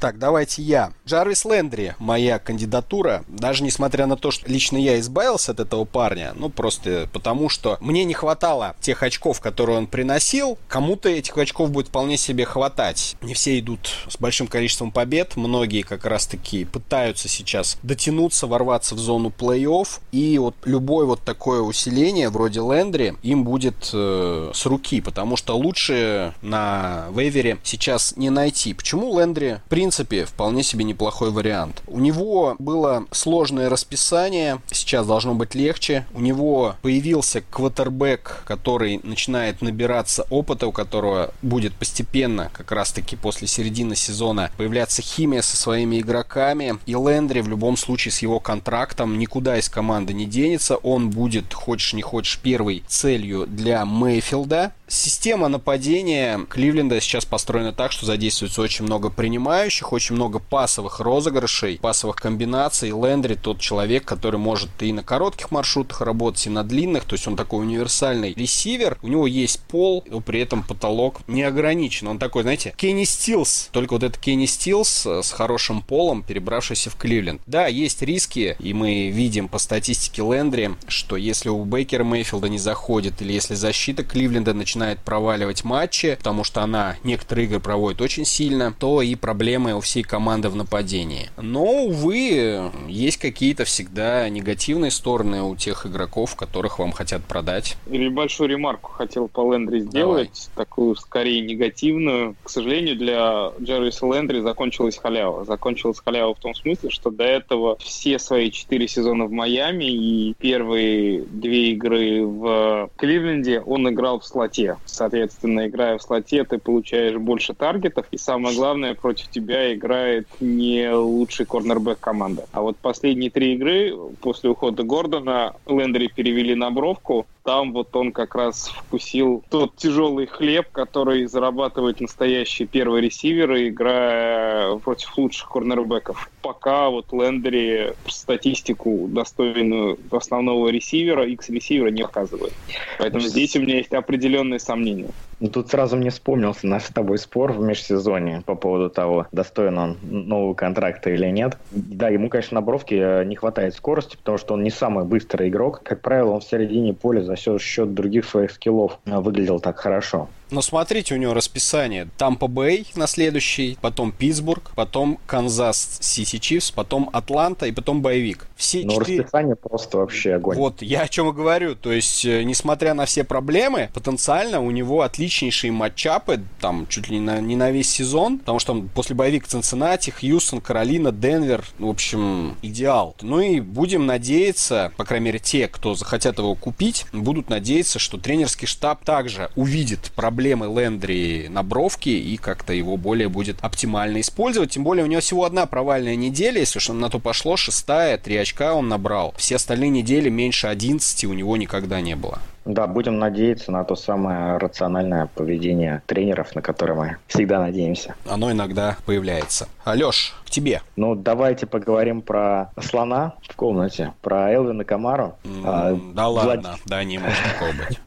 Так, давайте я. Джарвис Лендри, моя кандидатура. Даже несмотря на то, что лично я избавился от этого парня, ну просто потому, что мне не хватало тех очков, которые он приносил. Кому-то этих очков будет вполне себе хватать. Не все идут с большим количеством побед. Многие как раз-таки пытаются сейчас дотянуться, ворваться в зону плей-офф. И вот любое вот такое усиление, вроде Лендри, им будет э, с руки, потому что лучше на вейвере сейчас не найти. Почему Лендри, в принципе, вполне себе неплохой вариант? У него было сложное расписание, сейчас должно быть легче. У него появился квотербек, который начинает набираться опыта, у которого будет постепенно, как раз-таки после середины сезона, появляться химия со своими игроками. И Лендри в любом случае с его контрактом никуда из команды не денется. Он будет, хочешь не хочешь, первой целью для Мейфилда. Система нападения Кливленда сейчас построена так, что задействуется очень много принимающих, очень много пасовых розыгрышей, пасовых комбинаций. Лендри тот человек, который может и на коротких маршрутах работать, и на длинных. То есть он такой универсальный ресивер. У него есть пол, но при этом потолок не ограничен. Он такой, знаете, Кенни Стилс. Только вот это Кенни Стилс э, с хорошим полом, перебравшийся в Кливленд. Да, есть риски, и мы видим по статистике Лендри, что если у Бейкера Мейфилда не заходит, или если защита Кливленда начинает начинает проваливать матчи, потому что она некоторые игры проводит очень сильно, то и проблемы у всей команды в нападении. Но, увы, есть какие-то всегда негативные стороны у тех игроков, которых вам хотят продать. Или большую ремарку хотел по Лендри сделать, Давай. такую скорее негативную. К сожалению, для Джервиса Лендри закончилась халява. Закончилась халява в том смысле, что до этого все свои четыре сезона в Майами и первые две игры в Кливленде он играл в слоте. Соответственно, играя в слоте, ты получаешь больше таргетов, и самое главное, против тебя играет не лучший корнербэк команды. А вот последние три игры после ухода Гордона Лендри перевели на бровку, там вот он как раз вкусил тот тяжелый хлеб, который зарабатывает настоящие первые ресиверы, играя против лучших корнербеков. Пока вот Лендери статистику достойную основного ресивера, X-ресивера не показывает. Поэтому здесь у меня есть определенные сомнения. Ну, тут сразу мне вспомнился наш с тобой спор в межсезонье по поводу того, достоин он нового контракта или нет. Да, ему, конечно, на бровке э, не хватает скорости, потому что он не самый быстрый игрок. Как правило, он в середине поля за счет других своих скиллов э, выглядел так хорошо. Но смотрите, у него расписание. Тампа Бэй на следующий, потом Питтсбург, потом Канзас Сити Чифс, потом Атланта и потом Боевик. Все Но четыре... расписание просто вообще огонь. Вот, я о чем и говорю. То есть, э, несмотря на все проблемы, потенциально у него отличнейшие матчапы, там, чуть ли не на, не на весь сезон, потому что там после Боевик Цинциннати, Хьюстон, Каролина, Денвер, в общем, идеал. Ну и будем надеяться, по крайней мере, те, кто захотят его купить, будут надеяться, что тренерский штаб также увидит проблемы проблемы Лендри на бровке и как-то его более будет оптимально использовать. Тем более у него всего одна провальная неделя, если уж на то пошло, шестая, три очка он набрал. Все остальные недели меньше 11 у него никогда не было. Да, будем надеяться на то самое рациональное поведение тренеров, на которое мы всегда надеемся. Оно иногда появляется. Алеш, к тебе. Ну, давайте поговорим про слона в комнате, про Элвина Камару. Mm, да Влад... ладно, да не может такого быть.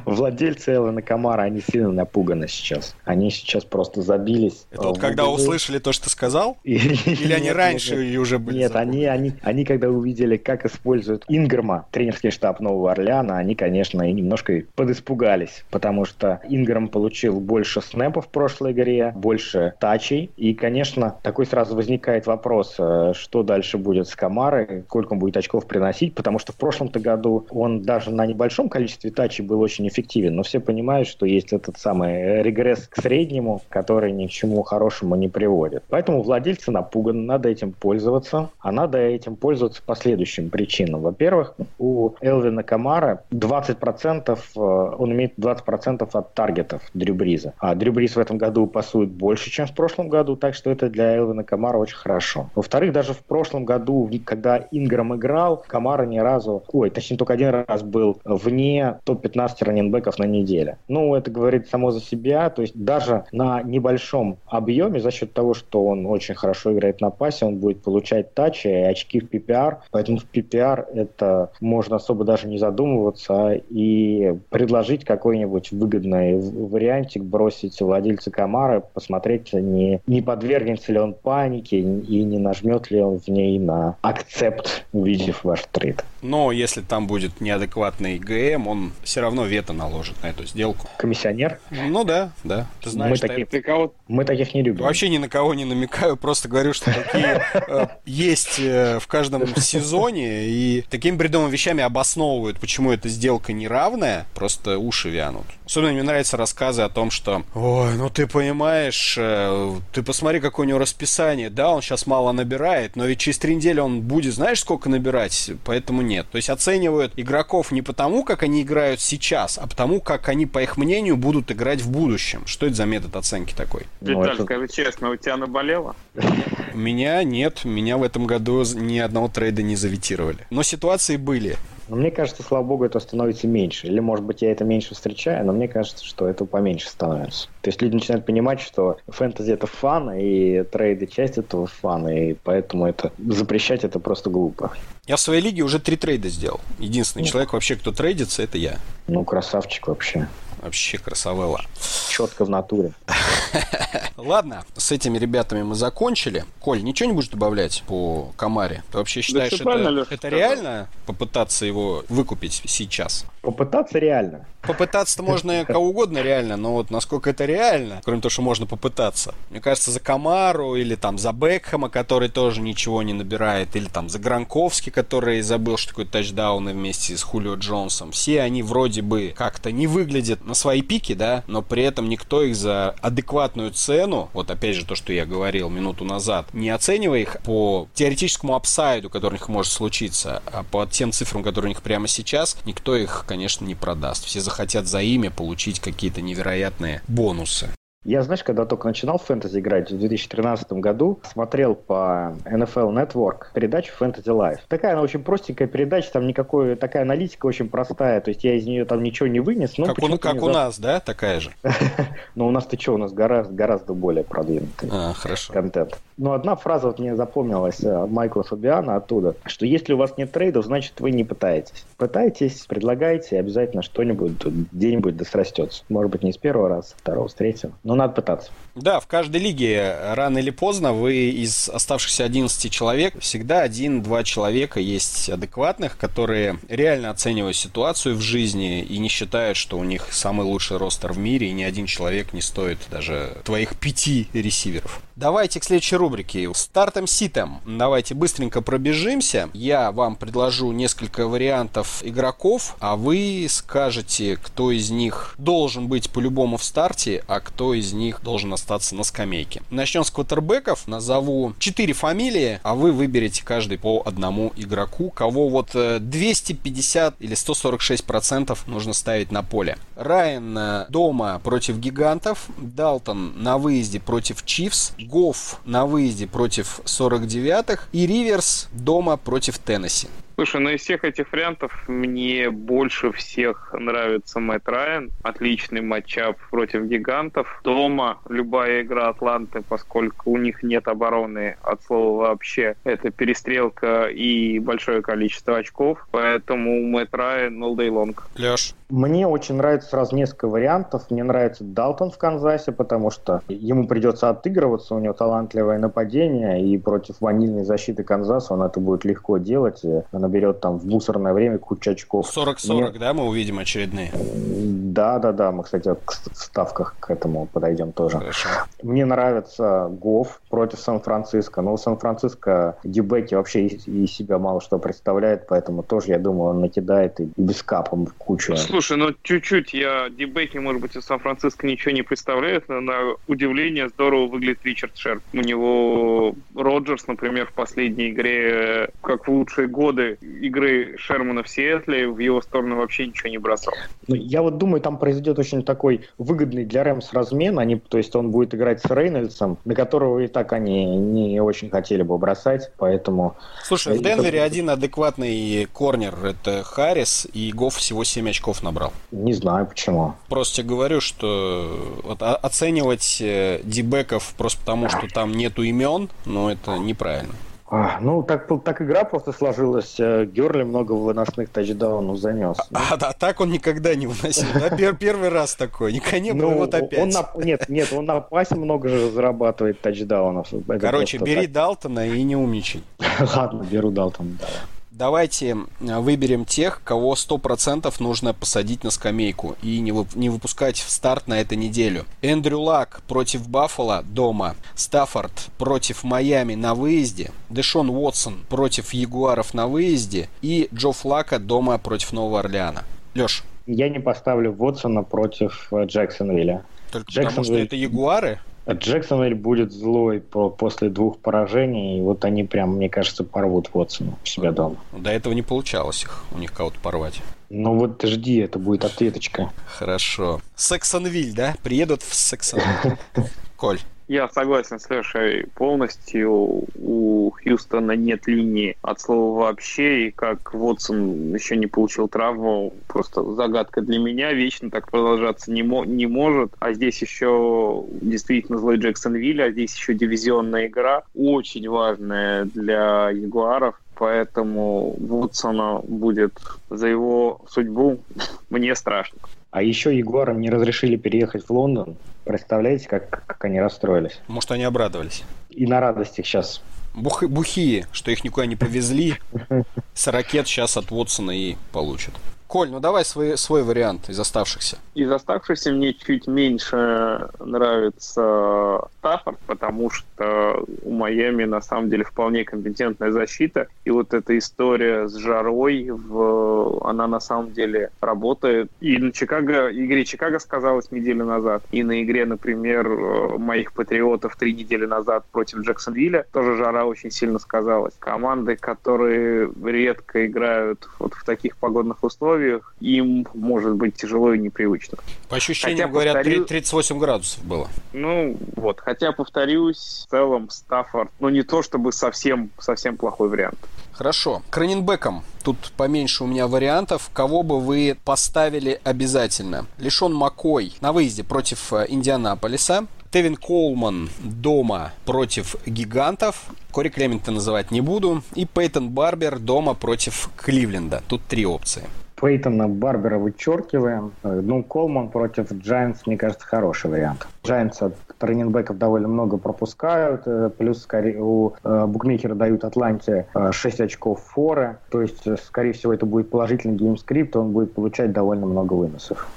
Владельцы Элвина Камара, они сильно напуганы сейчас. Они сейчас просто забились. Это вот когда услышали то, что ты сказал? Или они раньше уже были Нет, они, они, они когда увидели, как используют Инграма, тренерский штаб Нового Орлеана, они, конечно, и немножко подиспугались, потому что Инграм получил больше снэпов в прошлой игре, больше тачей, и, конечно, такой сразу возникает вопрос, э, что дальше будет с Камарой, сколько он будет очков приносить, потому что в прошлом-то году он даже на небольшом количестве тачей был очень эффективен, но все понимают, что есть этот самый регресс к среднему, который ни к чему хорошему не приводит. Поэтому владельцы напуганы, надо этим пользоваться, а надо этим пользоваться по следующим причинам. Во-первых, у Элвина Камара 20% 20%, э, он имеет 20% от таргетов Дрю Бриза. А Дрю Бриз в этом году пасует больше, чем в прошлом году, так что это для Элвина Камара очень хорошо. Во-вторых, даже в прошлом году, когда Инграм играл, Камара ни разу, ой, точнее только один раз был вне топ-15 раненбеков на неделе. Ну, это говорит само за себя, то есть даже на небольшом объеме за счет того, что он очень хорошо играет на пасе, он будет получать тачи и очки в PPR, поэтому в PPR это можно особо даже не задумываться, и предложить какой-нибудь выгодный вариантик, бросить владельца Камара, посмотреть, не, не подвергнется ли он панике и не нажмет ли он в ней на акцепт, увидев ваш трейд. Но если там будет неадекватный ГМ, он все равно вето наложит на эту сделку. Комиссионер? Ну да, да. Ты знаешь, мы, такие, ты кого... мы таких не любим. Вообще ни на кого не намекаю, просто говорю, что такие э, есть э, в каждом сезоне, и такими бредовыми вещами обосновывают, почему эта сделка неравная, просто уши вянут. Особенно мне нравятся рассказы о том, что «Ой, ну ты понимаешь, э, ты посмотри, какое у него расписание. Да, он сейчас мало набирает, но ведь через три недели он будет, знаешь, сколько набирать, поэтому нет». То есть оценивают игроков не потому, как они играют сейчас, а потому, как они, по их мнению, будут играть в будущем. Что это за метод оценки такой? Виталь, ну, это... скажи честно, у тебя наболело? Меня нет, меня в этом году ни одного трейда не заветировали. Но ситуации были. Но мне кажется, слава богу, это становится меньше. Или, может быть, я это меньше встречаю, но мне кажется, что это поменьше становится. То есть люди начинают понимать, что фэнтези это фан, и трейды часть этого фана, и поэтому это запрещать это просто глупо. Я в своей лиге уже три трейда сделал. Единственный ну. человек вообще, кто трейдится, это я. Ну, красавчик вообще. Вообще красавелла. Четко в натуре. Ладно, с этими ребятами мы закончили. Коль, ничего не будешь добавлять по Камаре? Ты вообще считаешь, да это, это реально попытаться его выкупить сейчас? Попытаться реально. Попытаться-то можно кого угодно реально, но вот насколько это реально, кроме того, что можно попытаться. Мне кажется, за Камару или там за Бекхэма, который тоже ничего не набирает, или там за Гранковский, который забыл, что такое тачдауны вместе с Хулио Джонсом. Все они вроде бы как-то не выглядят на свои пики, да, но при этом никто их за адекватную цену, вот опять же то, что я говорил минуту назад, не оценивая их по теоретическому апсайду, который у них может случиться, а по тем цифрам, которые у них прямо сейчас, никто их, конечно, не продаст. Все захотят за имя получить какие-то невероятные бонусы. Я, знаешь, когда только начинал в фэнтези играть в 2013 году, смотрел по NFL Network передачу Fantasy Life. Такая она очень простенькая передача, там никакой, такая аналитика очень простая, то есть я из нее там ничего не вынес. Но как у, как у нас, да, такая же? Но у нас-то что, у нас гораздо, гораздо более продвинутый а, хорошо. контент. Но одна фраза вот мне запомнилась э, Майкла Фабиана оттуда, что если у вас нет трейдов, значит вы не пытаетесь. Пытайтесь, предлагайте, обязательно что-нибудь где-нибудь да срастется. Может быть не с первого раза, с второго, с третьего, но надо пытаться. Да, в каждой лиге рано или поздно вы из оставшихся 11 человек всегда один-два человека есть адекватных, которые реально оценивают ситуацию в жизни и не считают, что у них самый лучший ростер в мире, и ни один человек не стоит даже твоих пяти ресиверов. Давайте к следующей рубрике. Стартом ситом. Давайте быстренько пробежимся. Я вам предложу несколько вариантов игроков, а вы скажете, кто из них должен быть по-любому в старте, а кто из них должен остаться на скамейке. Начнем с квотербеков. Назову 4 фамилии, а вы выберете каждый по одному игроку, кого вот 250 э, или 146 процентов нужно ставить на поле. Райан э, дома против гигантов, Далтон на выезде против Чивс, Гофф на выезде против 49-х и Риверс дома против Теннесси. Слушай, ну из всех этих вариантов мне больше всех нравится Мэтт Райан. Отличный матчап против гигантов. Дома любая игра Атланты, поскольку у них нет обороны от слова вообще. Это перестрелка и большое количество очков. Поэтому Мэтт Райан all day long. Леш? Мне очень нравится сразу несколько вариантов. Мне нравится Далтон в Канзасе, потому что ему придется отыгрываться, у него талантливое нападение, и против ванильной защиты Канзаса он это будет легко делать. И наберет там в мусорное время кучу очков. 40-40, Мне... да, мы увидим очередные? Да, да, да, мы, кстати, в ставках к этому подойдем тоже. Хорошо. Мне нравится Гофф против Сан-Франциско, но у Сан-Франциско Дюбеки вообще из себя мало что представляет, поэтому тоже, я думаю, он накидает и без капом кучу. Слушай, ну чуть-чуть я Дебеки, может быть, из Сан-Франциско ничего не представляет, но на удивление здорово выглядит Ричард Шерп. У него Роджерс, например, в последней игре, как в лучшие годы игры Шермана в Сиэтле, в его сторону вообще ничего не бросал. Ну, я вот думаю, там произойдет очень такой выгодный для Рэмс размен, они, то есть он будет играть с Рейнольдсом, на которого и так они не очень хотели бы бросать, поэтому... Слушай, в Денвере один адекватный корнер, это Харрис, и Гофф всего 7 очков набрал. Не знаю почему. Просто говорю, что вот, оценивать э, дебеков просто потому, что там нету имен, ну это неправильно. А, ну, так, так игра просто сложилась. Э, Герли много выносных тачдаунов занес. А, а, а так он никогда не выносил. Да? Пер, первый раз такой. Не, не ну, вот опять. Он на, нет, нет, он на пасе много же зарабатывает тачдаунов. Это Короче, бери так. Далтона и не умничай. Ладно, беру Далтона, давай. Давайте выберем тех, кого 100% нужно посадить на скамейку и не, вып- не выпускать в старт на этой неделю. Эндрю Лак против Баффала дома. Стаффорд против Майами на выезде. Дэшон Уотсон против Ягуаров на выезде. И Джо Флака дома против Нового Орлеана. Леш. Я не поставлю Уотсона против э, Джексонвилля. Только Джексонвиль... потому что это Ягуары? Джексонвиль будет злой по, после двух поражений, и вот они прям, мне кажется, порвут Вотсона у себя дома. До этого не получалось их, у них кого-то порвать. Ну вот жди, это будет ответочка. Хорошо. Сексонвиль, да? Приедут в Сексонвиль. Коль. Я согласен с Лешей полностью. У Хьюстона нет линии от слова вообще, и как Вотсон еще не получил травму, просто загадка для меня. Вечно так продолжаться не, мо- не может. А здесь еще действительно злой Джексон Вилли, а здесь еще дивизионная игра, очень важная для Ягуаров поэтому Вудсона будет за его судьбу мне страшно. А еще Егорам не разрешили переехать в Лондон. Представляете, как, как они расстроились? Может, они обрадовались. И на радостях сейчас. Бух, бухие, что их никуда не повезли. С ракет сейчас от Вотсона и получат. Коль, ну давай свой, свой вариант из оставшихся. Из оставшихся мне чуть меньше нравится Стаффорд, потому что у Майами на самом деле вполне компетентная защита. И вот эта история с жарой, в... она на самом деле работает. И на Чикаго, игре Чикаго сказалось неделю назад. И на игре, например, моих патриотов три недели назад против Джексонвилля тоже жара очень сильно сказалась. Команды, которые редко играют вот в таких погодных условиях, условиях им может быть тяжело и непривычно. По ощущениям, хотя, говорят, повторю... 38 градусов было. Ну, вот, хотя, повторюсь, в целом Стаффорд, ну, не то чтобы совсем, совсем плохой вариант. Хорошо. К раненбекам. Тут поменьше у меня вариантов. Кого бы вы поставили обязательно? Лишон Макой на выезде против э, Индианаполиса. Тевин Колман дома против гигантов. Кори Клемента называть не буду. И Пейтон Барбер дома против Кливленда. Тут три опции. Пейтона Барбера вычеркиваем. Ну, Колман против Джайнс, мне кажется, хороший вариант. Джайнс от running back ов довольно много пропускают, э, плюс скорее, у э, букмекера дают Атланте 6 э, очков форы, то есть, скорее всего, это будет положительный геймскрипт, он будет получать довольно много выносов.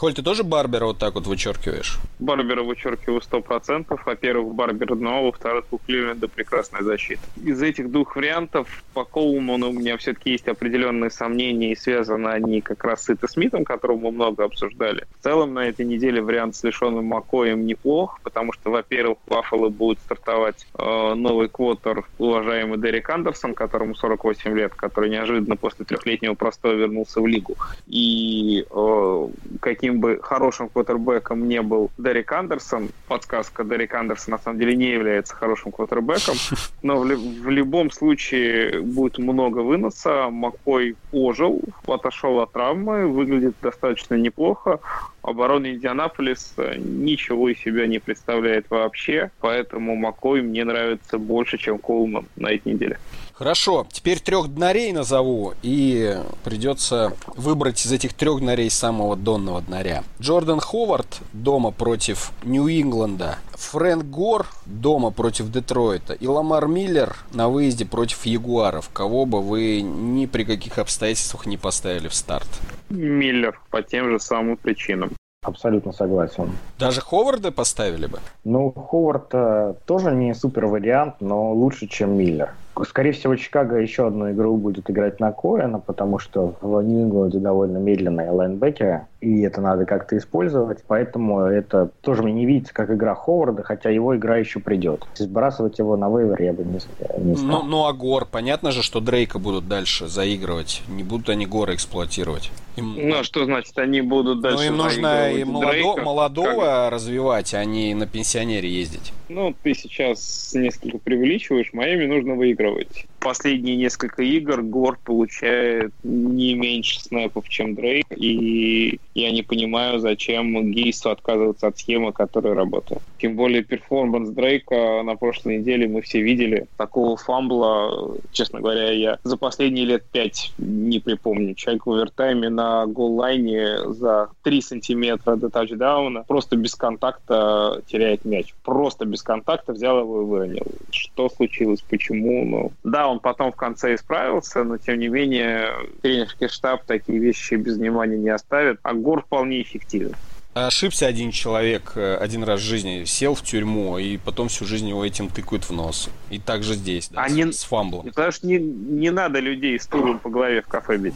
Коль, ты тоже Барбера вот так вот вычеркиваешь? Барбера вычеркиваю сто процентов. Во-первых, Барбер дно, во-вторых, у Кливленда прекрасная защита. Из этих двух вариантов по Коулману у меня все-таки есть определенные сомнения, и связаны они как раз с Ита Смитом, которого мы много обсуждали. В целом, на этой неделе вариант с лишенным Макоем неплох, потому что, во-первых, Баффало будет стартовать э, новый квотер, уважаемый Дерек Андерсон, которому 48 лет, который неожиданно после трехлетнего простоя вернулся в лигу. И э, каким каким бы хорошим квотербеком не был Дерек Андерсон, подсказка, Дерек Андерсон на самом деле не является хорошим квотербеком, но в, в любом случае будет много выноса. Макой ожил, отошел от травмы, выглядит достаточно неплохо. Оборона Индианаполис ничего из себя не представляет вообще, поэтому Макой мне нравится больше, чем Колман на этой неделе. Хорошо, теперь трех днарей назову, и придется выбрать из этих трех днарей самого донного днаря. Джордан Ховард дома против Нью-Ингланда, Фрэнк Гор дома против Детройта и Ламар Миллер на выезде против Ягуаров. Кого бы вы ни при каких обстоятельствах не поставили в старт? Миллер по тем же самым причинам. Абсолютно согласен. Даже Ховарда поставили бы? Ну, Ховард э, тоже не супер вариант, но лучше, чем Миллер. Скорее всего, Чикаго еще одну игру будет играть на Коэна, потому что в Нью-Ингланде довольно медленные лайнбекеры, и это надо как-то использовать. Поэтому это тоже мне не видится как игра Ховарда, хотя его игра еще придет. Сбрасывать его на вейвер я бы не, не стал. Ну, ну, а Гор, понятно же, что Дрейка будут дальше заигрывать. Не будут они Гора эксплуатировать. Им... Ну, а что значит, они будут дальше Ну, им нужно и молодо... молодого как? развивать, а не на пенсионере ездить. Ну, ты сейчас несколько преувеличиваешь. Майами нужно выигрывать. Последние несколько игр Гор получает не меньше snap ов, чем Дрейк. И я не понимаю, зачем Гейсу отказываться от схемы, которая работает. Тем более performance Дрейка на прошлой неделе мы все видели. Такого fumble а, честно говоря, я за последние лет пять не припомню. Человек в овертайме на goal line е за 3 сантиметра до тачдауна просто без контакта теряет мяч. Просто без контакта взял его и выронил. Что случилось, почему? Ну, да, он потом в конце исправился, но тем не менее тренерский штаб такие вещи без внимания не оставит. А Гор вполне эффективен. Ошибся один человек э, один раз в жизни, сел в тюрьму, и потом всю жизнь его этим тыкают в нос. И так же здесь, да, а с, не, с фамблом. Потому что не, не надо людей стулом по голове в кафе бить.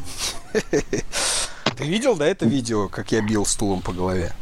Ты видел, да, это видео, как я бил стулом по голове?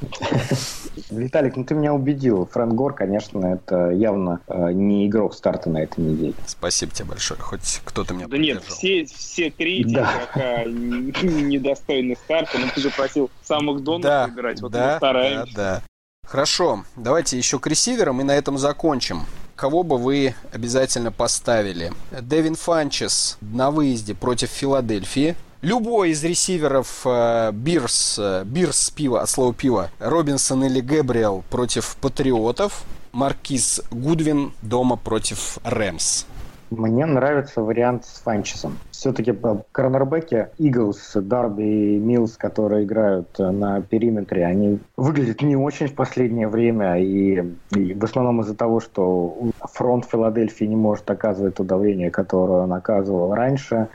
Виталик, ну ты меня убедил. Фрэнк Гор, конечно, это явно э, не игрок старта на этой неделе. Спасибо тебе большое. Хоть кто-то меня Да нет, все, все три эти да. игрока недостойны старта. Но ты же просил самых донов да, выбирать. Вот да, мы стараемся. Да, да. Хорошо, давайте еще к ресиверам и на этом закончим. Кого бы вы обязательно поставили? Дэвин Фанчес на выезде против Филадельфии. Любой из ресиверов э, Бирс, э, Бирс пива, от слова пива, Робинсон или Гэбриэл против Патриотов. Маркиз Гудвин дома против Рэмс. Мне нравится вариант с Фанчесом. Все-таки корнербеки Иглс, Дарби и Милс, которые играют э, на периметре, они выглядят не очень в последнее время. И, и в основном из-за того, что фронт Филадельфии не может оказывать то давление, которое он оказывал раньше.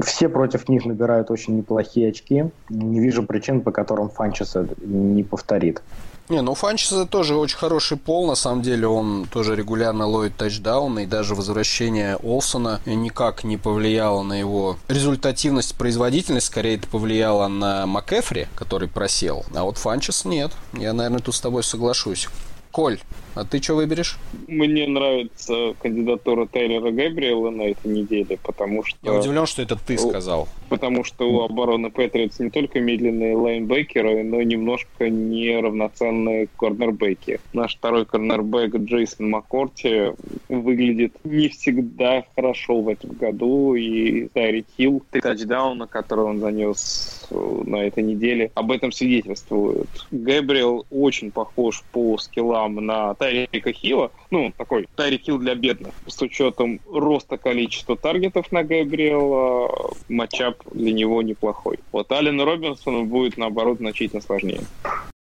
Все против них набирают очень неплохие очки. Не вижу причин, по которым Фанчеса не повторит. Не, ну Фанчеса тоже очень хороший пол, на самом деле он тоже регулярно ловит тачдауны, и даже возвращение Олсона никак не повлияло на его результативность, производительность, скорее это повлияло на МакЭфри, который просел, а вот Фанчес нет. Я, наверное, тут с тобой соглашусь. Коль, а ты что выберешь? Мне нравится кандидатура Тейлора Гэбриэла на этой неделе, потому что... Я удивлен, что это ты сказал. Потому что у обороны Патриотс не только медленные лайнбекеры, но и немножко неравноценные корнербеки. Наш второй корнербек Джейсон Маккорти выглядит не всегда хорошо в этом году, и Тайри Хилл, тачдауна, которые он занес на этой неделе, об этом свидетельствуют. Гэбриэл очень похож по скиллам на Тайрика Хилла, ну, такой Тайрик Хилл для бедных, с учетом роста количества таргетов на Габриэла, матчап для него неплохой. Вот Ален Робинсон будет, наоборот, значительно сложнее.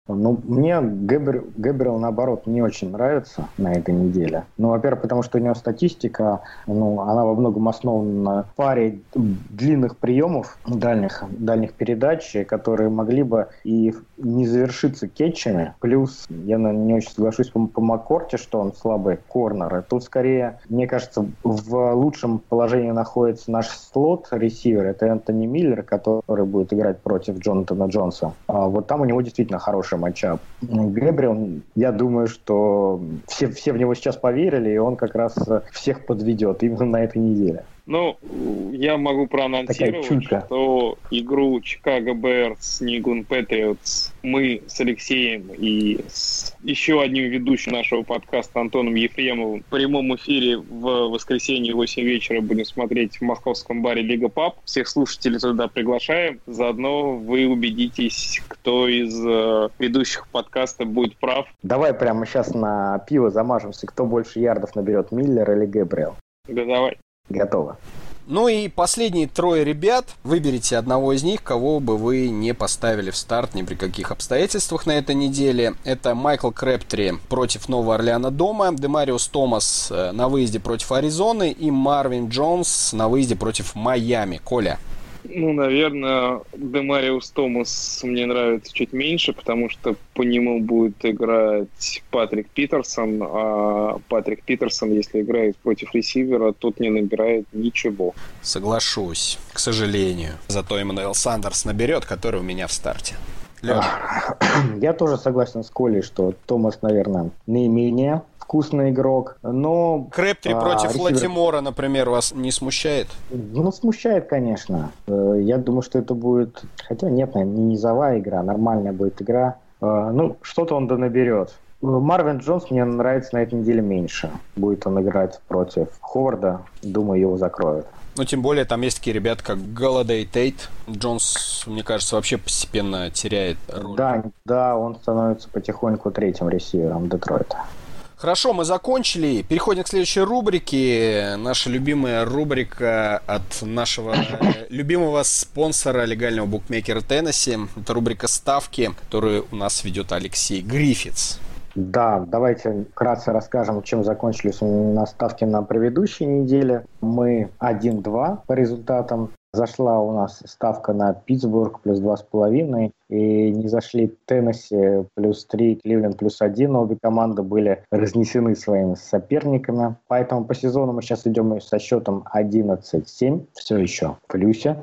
Ну, мне Гэбр, Гэбриэл, наоборот, не очень нравится на этой неделе. Ну, во-первых, потому что у него статистика, ну, она во многом основана на паре длинных приемов, дальних, дальних передач, которые могли бы и не завершиться кетчами. Плюс, я наверное, не очень соглашусь по, по Маккорте, что он слабый корнер. Тут скорее, мне кажется, в лучшем положении находится наш слот-ресивер. Это Энтони Миллер, который будет играть против Джонатана Джонса. А вот там у него действительно хороший хороший матчап. Гэбриэл, я думаю, что все, все в него сейчас поверили, и он как раз всех подведет именно на этой неделе. Ну, я могу проанонсировать, что игру Чикаго с Нигун Патриотс мы с Алексеем и с еще одним ведущим нашего подкаста Антоном Ефремовым в прямом эфире в воскресенье в 8 вечера будем смотреть в московском баре Лига Паб. Всех слушателей туда приглашаем. Заодно вы убедитесь, кто из э, ведущих подкаста будет прав. Давай прямо сейчас на пиво замажемся. Кто больше ярдов наберет, Миллер или Гэбриэл? Да давай. Готово. Ну и последние трое ребят. Выберите одного из них, кого бы вы не поставили в старт ни при каких обстоятельствах на этой неделе. Это Майкл Крэптри против Нового Орлеана дома, Демариус Томас э, на выезде против Аризоны и Марвин Джонс на выезде против Майами. Коля. Ну, наверное, Демариус Томас мне нравится чуть меньше, потому что по нему будет играть Патрик Питерсон, а Патрик Питерсон, если играет против ресивера, тут не набирает ничего. Соглашусь, к сожалению. Зато Эммануэл Сандерс наберет, который у меня в старте. Леша. Я тоже согласен с Колей, что Томас, наверное, наименее вкусный игрок, но... Крэптри а, против ресивер... Латимора, например, вас не смущает? Ну, смущает, конечно. Э, я думаю, что это будет... Хотя нет, наверное, не низовая игра, нормальная будет игра. Э, ну, что-то он да наберет. Марвин Джонс мне нравится на этой неделе меньше. Будет он играть против Ховарда. Думаю, его закроют. Ну, тем более, там есть такие ребята, как Голодей Тейт. Джонс, мне кажется, вообще постепенно теряет роль. Да, да, он становится потихоньку третьим ресивером Детройта. Хорошо, мы закончили. Переходим к следующей рубрике. Наша любимая рубрика от нашего любимого спонсора легального букмекера Теннесси. Это рубрика «Ставки», которую у нас ведет Алексей Гриффитс. Да, давайте вкратце расскажем, чем закончились у нас ставки на предыдущей неделе. Мы 1-2 по результатам. Зашла у нас ставка на Питтсбург плюс 2,5. И не зашли Теннесси плюс 3, Кливленд плюс 1. Обе команды были разнесены своими соперниками. Поэтому по сезону мы сейчас идем со счетом 11-7. Все еще в плюсе.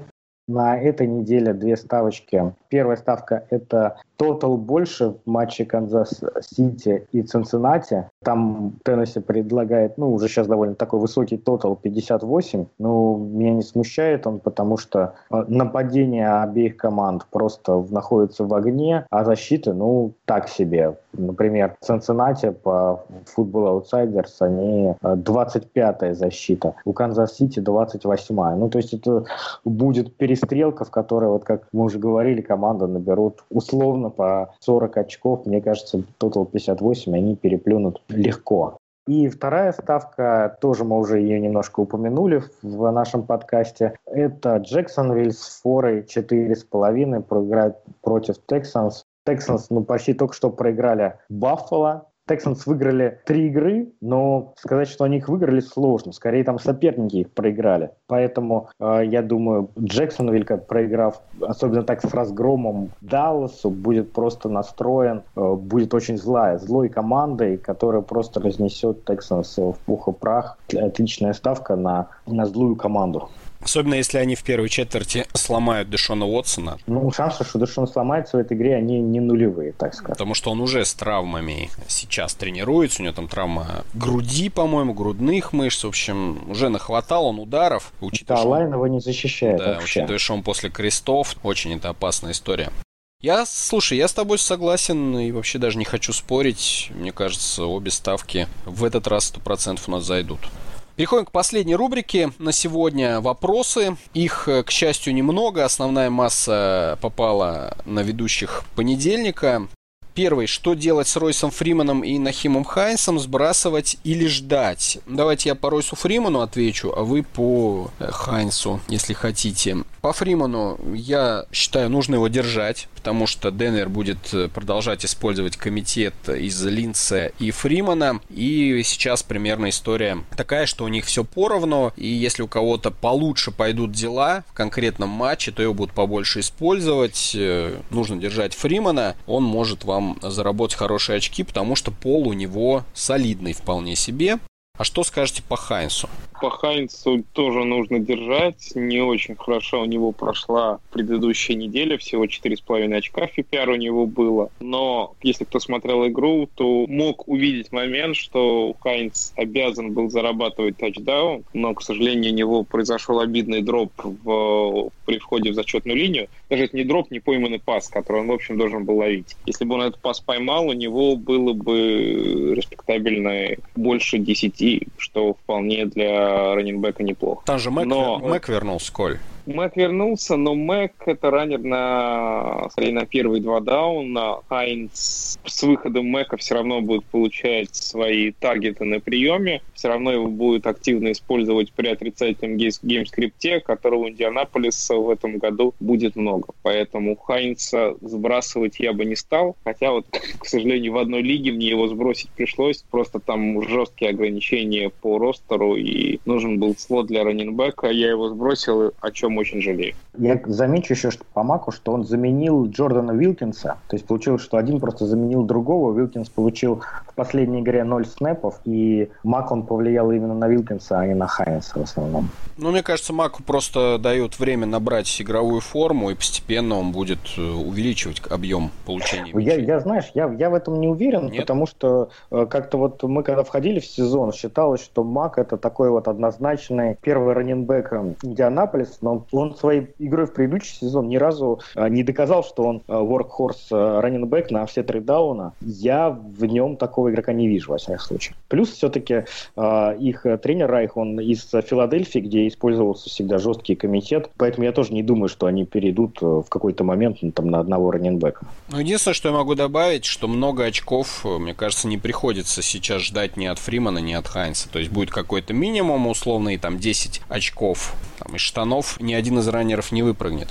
На этой неделе две ставочки. Первая ставка – это тотал больше в матче Канзас-Сити и Цинциннати. Там Теннесси предлагает, ну, уже сейчас довольно такой высокий тотал 58. Ну, меня не смущает он, потому что э, нападение обеих команд просто находится в огне, а защита, ну, так себе. Например, Цинциннати по Football Outsiders, они 25-я э, защита, у Канзас-Сити 28-я. Ну, то есть это будет перестрелка, в которой, вот как мы уже говорили, команда наберут условно по 40 очков. Мне кажется, тотал 58 они переплюнут легко. И вторая ставка, тоже мы уже ее немножко упомянули в нашем подкасте, это Джексонвилл с форой 4,5 проиграет против Тексанс. Тексанс ну, почти только что проиграли Баффало, Texans выиграли три игры, но сказать, что они их выиграли, сложно. Скорее, там соперники их проиграли. Поэтому, э, я думаю, Джексонвиль, как проиграв, особенно так с разгромом Далласу, будет просто настроен, э, будет очень злая, злой командой, которая просто разнесет Texans в пух и прах. Отличная ставка на, на злую команду. Особенно если они в первой четверти сломают Дэшона Уотсона. Ну, шансы, что Дэшон сломается в этой игре, они не нулевые, так сказать. Потому что он уже с травмами сейчас тренируется. У него там травма груди, по-моему, грудных мышц. В общем, уже нахватал он ударов. Учитывая, да, Лайн его не защищает Да, вообще. учитывая, что он после крестов. Очень это опасная история. Я, слушай, я с тобой согласен и вообще даже не хочу спорить. Мне кажется, обе ставки в этот раз 100% у нас зайдут. Переходим к последней рубрике на сегодня. Вопросы. Их, э, к счастью, немного. Основная масса попала на ведущих понедельника. Первый, что делать с Ройсом Фриманом и Нахимом Хайнсом, сбрасывать или ждать? Давайте я по Ройсу Фриману отвечу, а вы по э, Хайнсу, если хотите. По Фриману я считаю, нужно его держать, потому что Денвер будет э, продолжать использовать комитет из Линца и Фримана. И сейчас примерно история такая, что у них все поровну, и если у кого-то получше пойдут дела в конкретном матче, то его будут побольше использовать. Э, нужно держать Фримана, он может вам вам заработать хорошие очки, потому что пол у него солидный вполне себе. А что скажете по Хайнсу? По Хайнсу тоже нужно держать. Не очень хорошо у него прошла предыдущая неделя. Всего 4,5 очка в PPR у него было. Но если кто смотрел игру, то мог увидеть момент, что Хайнс обязан был зарабатывать тачдаун. Но, к сожалению, у него произошел обидный дроп в, при входе в зачетную линию. Даже это не дроп, не пойманный пас, который он, в общем, должен был ловить. Если бы он этот пас поймал, у него было бы респектабельно больше 10 и что вполне для раненбека неплохо. Там же Мэг, Но... Мэг вернулся, Коль. Мэк вернулся, но Мэк это раннер на, скорее, на первые два дауна. Хайнс с выходом Мэка все равно будет получать свои таргеты на приеме. Все равно его будет активно использовать при отрицательном геймскрипте, которого у Индианаполиса в этом году будет много. Поэтому Хайнса сбрасывать я бы не стал. Хотя вот, к сожалению, в одной лиге мне его сбросить пришлось. Просто там жесткие ограничения по ростеру и нужен был слот для раннинбека. Я его сбросил, о чем очень жалею. Я замечу еще что по Маку, что он заменил Джордана Вилкинса. То есть получилось, что один просто заменил другого. Вилкинс получил в последней игре 0 снэпов, и Мак он повлиял именно на Вилкинса, а не на Хайнса в основном. Ну, мне кажется, Маку просто дает время набрать игровую форму, и постепенно он будет э, увеличивать объем получения. Я, я знаешь, я, я в этом не уверен, Нет? потому что э, как-то вот мы когда входили в сезон, считалось, что Мак это такой вот однозначный первый раненбэк Индианаполис, но он он своей игрой в предыдущий сезон ни разу не доказал, что он workhorse running back на все три дауна. Я в нем такого игрока не вижу, во всяком случае. Плюс все-таки их тренер Райх, он из Филадельфии, где использовался всегда жесткий комитет, поэтому я тоже не думаю, что они перейдут в какой-то момент ну, там, на одного раненбека. Ну, единственное, что я могу добавить, что много очков, мне кажется, не приходится сейчас ждать ни от Фримана, ни от Хайнса. То есть будет какой-то минимум условный, там 10 очков. Там, из штанов ни один из раннеров не выпрыгнет.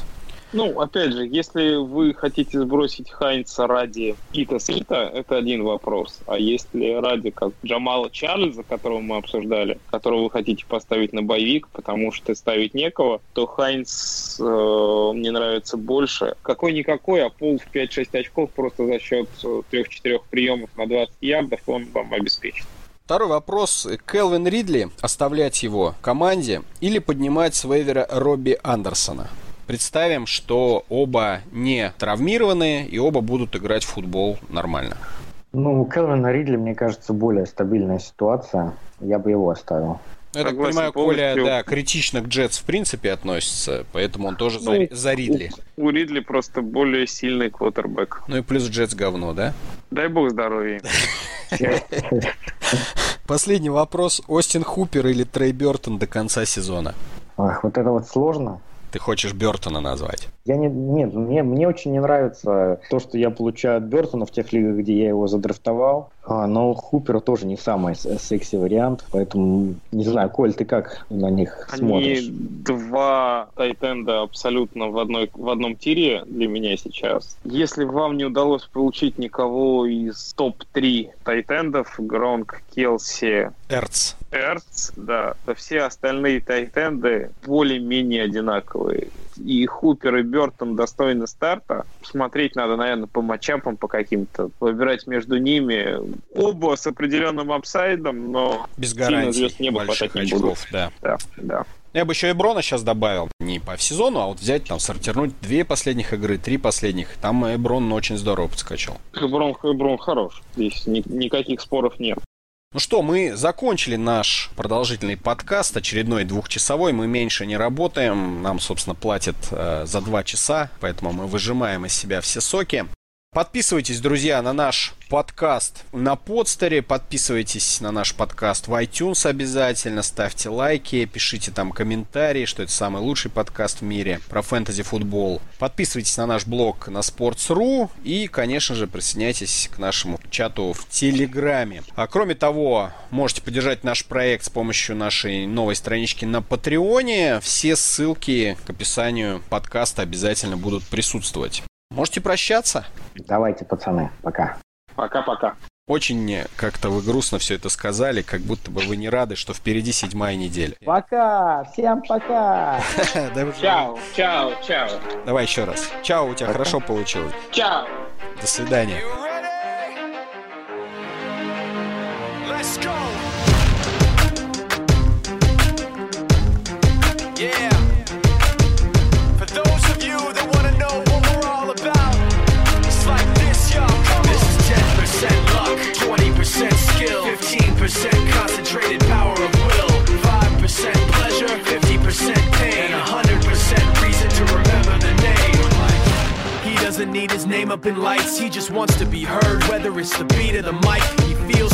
Ну, опять же, если вы хотите сбросить Хайнца ради Ита Смита, это один вопрос. А если ради как Джамала Чарльза, которого мы обсуждали, которого вы хотите поставить на боевик, потому что ставить некого, то Хайнц э, мне нравится больше. Какой-никакой, а пол в 5-6 очков просто за счет 3-4 приемов на 20 ярдов он вам обеспечит. Второй вопрос. Келвин Ридли, оставлять его команде или поднимать с вейвера Робби Андерсона? Представим, что оба не травмированные и оба будут играть в футбол нормально. Ну, у Келвина Ридли, мне кажется, более стабильная ситуация. Я бы его оставил. Я так понимаю, Коля, да, критично к Джетс в принципе относится, поэтому он тоже ну, за, за Ридли. У, у Ридли просто более сильный квотербек. Ну и плюс Джетс говно, да? Дай бог здоровья. Последний вопрос. Остин Хупер или Трей Бертон до конца сезона? Ах, вот это вот сложно. Ты хочешь Бертона назвать? Я не, нет, мне, мне очень не нравится то, что я получаю от Бертона в тех лигах, где я его задрафтовал. А, но Хупер тоже не самый секси вариант, поэтому не знаю, Коль, ты как на них Они смотришь? два тайтенда абсолютно в, одной, в одном тире для меня сейчас. Если вам не удалось получить никого из топ-3 тайтендов, Гронк, Келси, Эрц. Эрц, да, то все остальные тайтенды более-менее одинаковые и Хупер, и Бертон достойны старта. Смотреть надо, наверное, по матчапам, по каким-то. Выбирать между ними. Оба с определенным апсайдом, но без гарантий не больших не очков, да. Да, да. Я бы еще и Брона сейчас добавил. Не по сезону, а вот взять, там, сортирнуть две последних игры, три последних. Там Эброн очень здорово подскочил. Эброн, Эброн хорош. Здесь ни, никаких споров нет. Ну что, мы закончили наш продолжительный подкаст, очередной двухчасовой. Мы меньше не работаем, нам, собственно, платят э, за два часа, поэтому мы выжимаем из себя все соки. Подписывайтесь, друзья, на наш подкаст на подстере, подписывайтесь на наш подкаст в iTunes обязательно, ставьте лайки, пишите там комментарии, что это самый лучший подкаст в мире про фэнтези-футбол. Подписывайтесь на наш блог на Sports.ru и, конечно же, присоединяйтесь к нашему чату в Телеграме. А кроме того, можете поддержать наш проект с помощью нашей новой странички на Патреоне. Все ссылки к описанию подкаста обязательно будут присутствовать. Можете прощаться? Давайте, пацаны, пока. Пока-пока. Очень как-то вы грустно все это сказали, как будто бы вы не рады, что впереди седьмая неделя. Пока! Всем пока! Чао, чао, чао. Давай еще раз. Чао, у тебя хорошо получилось. Чао. До свидания. Doesn't need his name up in lights, he just wants to be heard. Whether it's the beat of the mic, he feels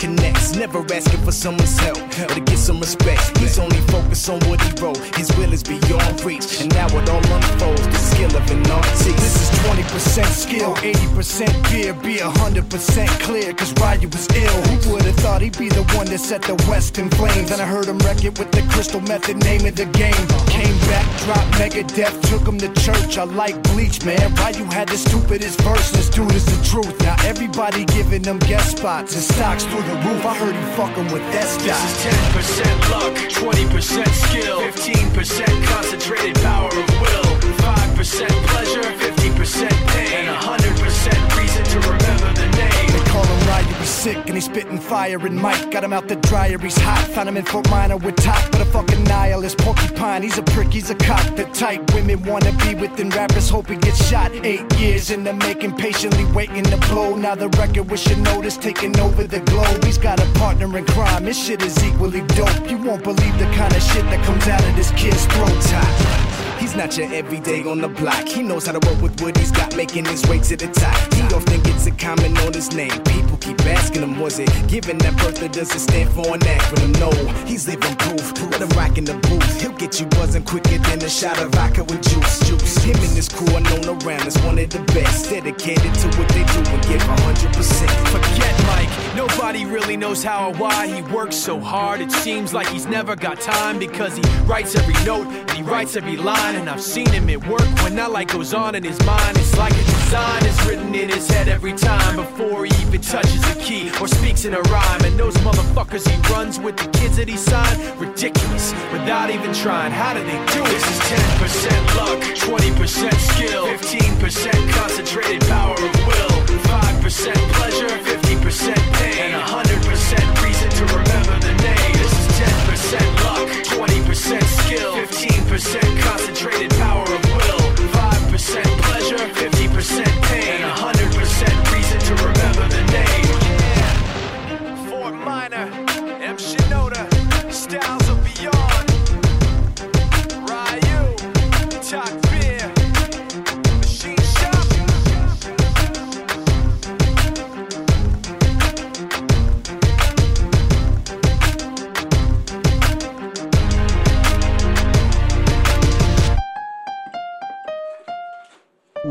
connects. Never asking for someone's help or to get some respect. He's only focused on what he wrote. His will is beyond reach. And now it all unfolds the skill of an artist. This is 20% skill, 80 20% beer, be 100% clear, cause Ryu was ill. Who would've thought he'd be the one that set the West in flames? And I heard him wreck it with the crystal method, name of the game. Came back, dropped Megadeth, took him to church. I like Bleach, man. Ryu had the stupidest verse, dude is the truth. Now everybody giving them guest spots and stocks through the roof. I heard he fucking with that stock. This is 10% luck, 20% skill, 15% concentrated power of will, 5% pleasure, 50% pain, and 100% sick and he's spitting fire and Mike got him out the dryer, he's hot. Found him in Fort Minor with top, but a fucking nihilist porcupine. He's a prick, he's a cock. The type women wanna be within rappers, hope he gets shot. Eight years in the making, patiently waiting to blow. Now the record with notice taking over the globe. He's got a partner in crime, his shit is equally dope. You won't believe the kind of shit that comes out of this kid's throat. Top. He's not your everyday on the block. He knows how to work with what he's got, making his way to the top. He often gets a comment on his name. People keep asking him, was it given that birth or does it stand for an acronym? No, he's living proof. Let him rock in the booth. He'll get you buzzing quicker than a shot of vodka with juice. Juice. Him and his crew are known around as one of the best. Dedicated to what they do and give 100%. Forget Mike, nobody really knows how or why he works so hard. It seems like he's never got time because he writes every note and he writes every line. And I've seen him at work when that light goes on in his mind. It's like a design is written in his head every time before he even touches a key or speaks in a rhyme. And those motherfuckers he runs with the kids that he signed, ridiculous without even trying. How do they do it? This is 10% luck, 20% skill, 15% concentrated power of will, 5% pleasure, 50% pain, and 100% reason to remember the 20% skill, 15% concentrated power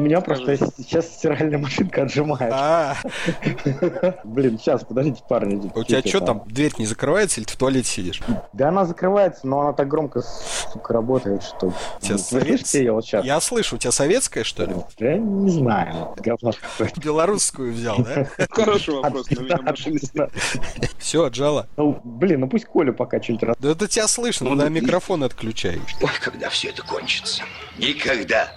меня просто сейчас стиральная машинка отжимает. А, Блин, сейчас, подождите, парни. у тебя что там, дверь не закрывается или ты в туалете сидишь? Да она закрывается, но она так громко, сука, работает, что... Слышите ее вот сейчас? Я слышу, у тебя советская, что ли? Я не знаю. Какое-то. Белорусскую взял, да? Хороший вопрос. Все, отжала. Ну, блин, ну пусть Коля пока что-нибудь раз... Да это тебя слышно, на микрофон отключай. Ой, когда все это кончится? Никогда.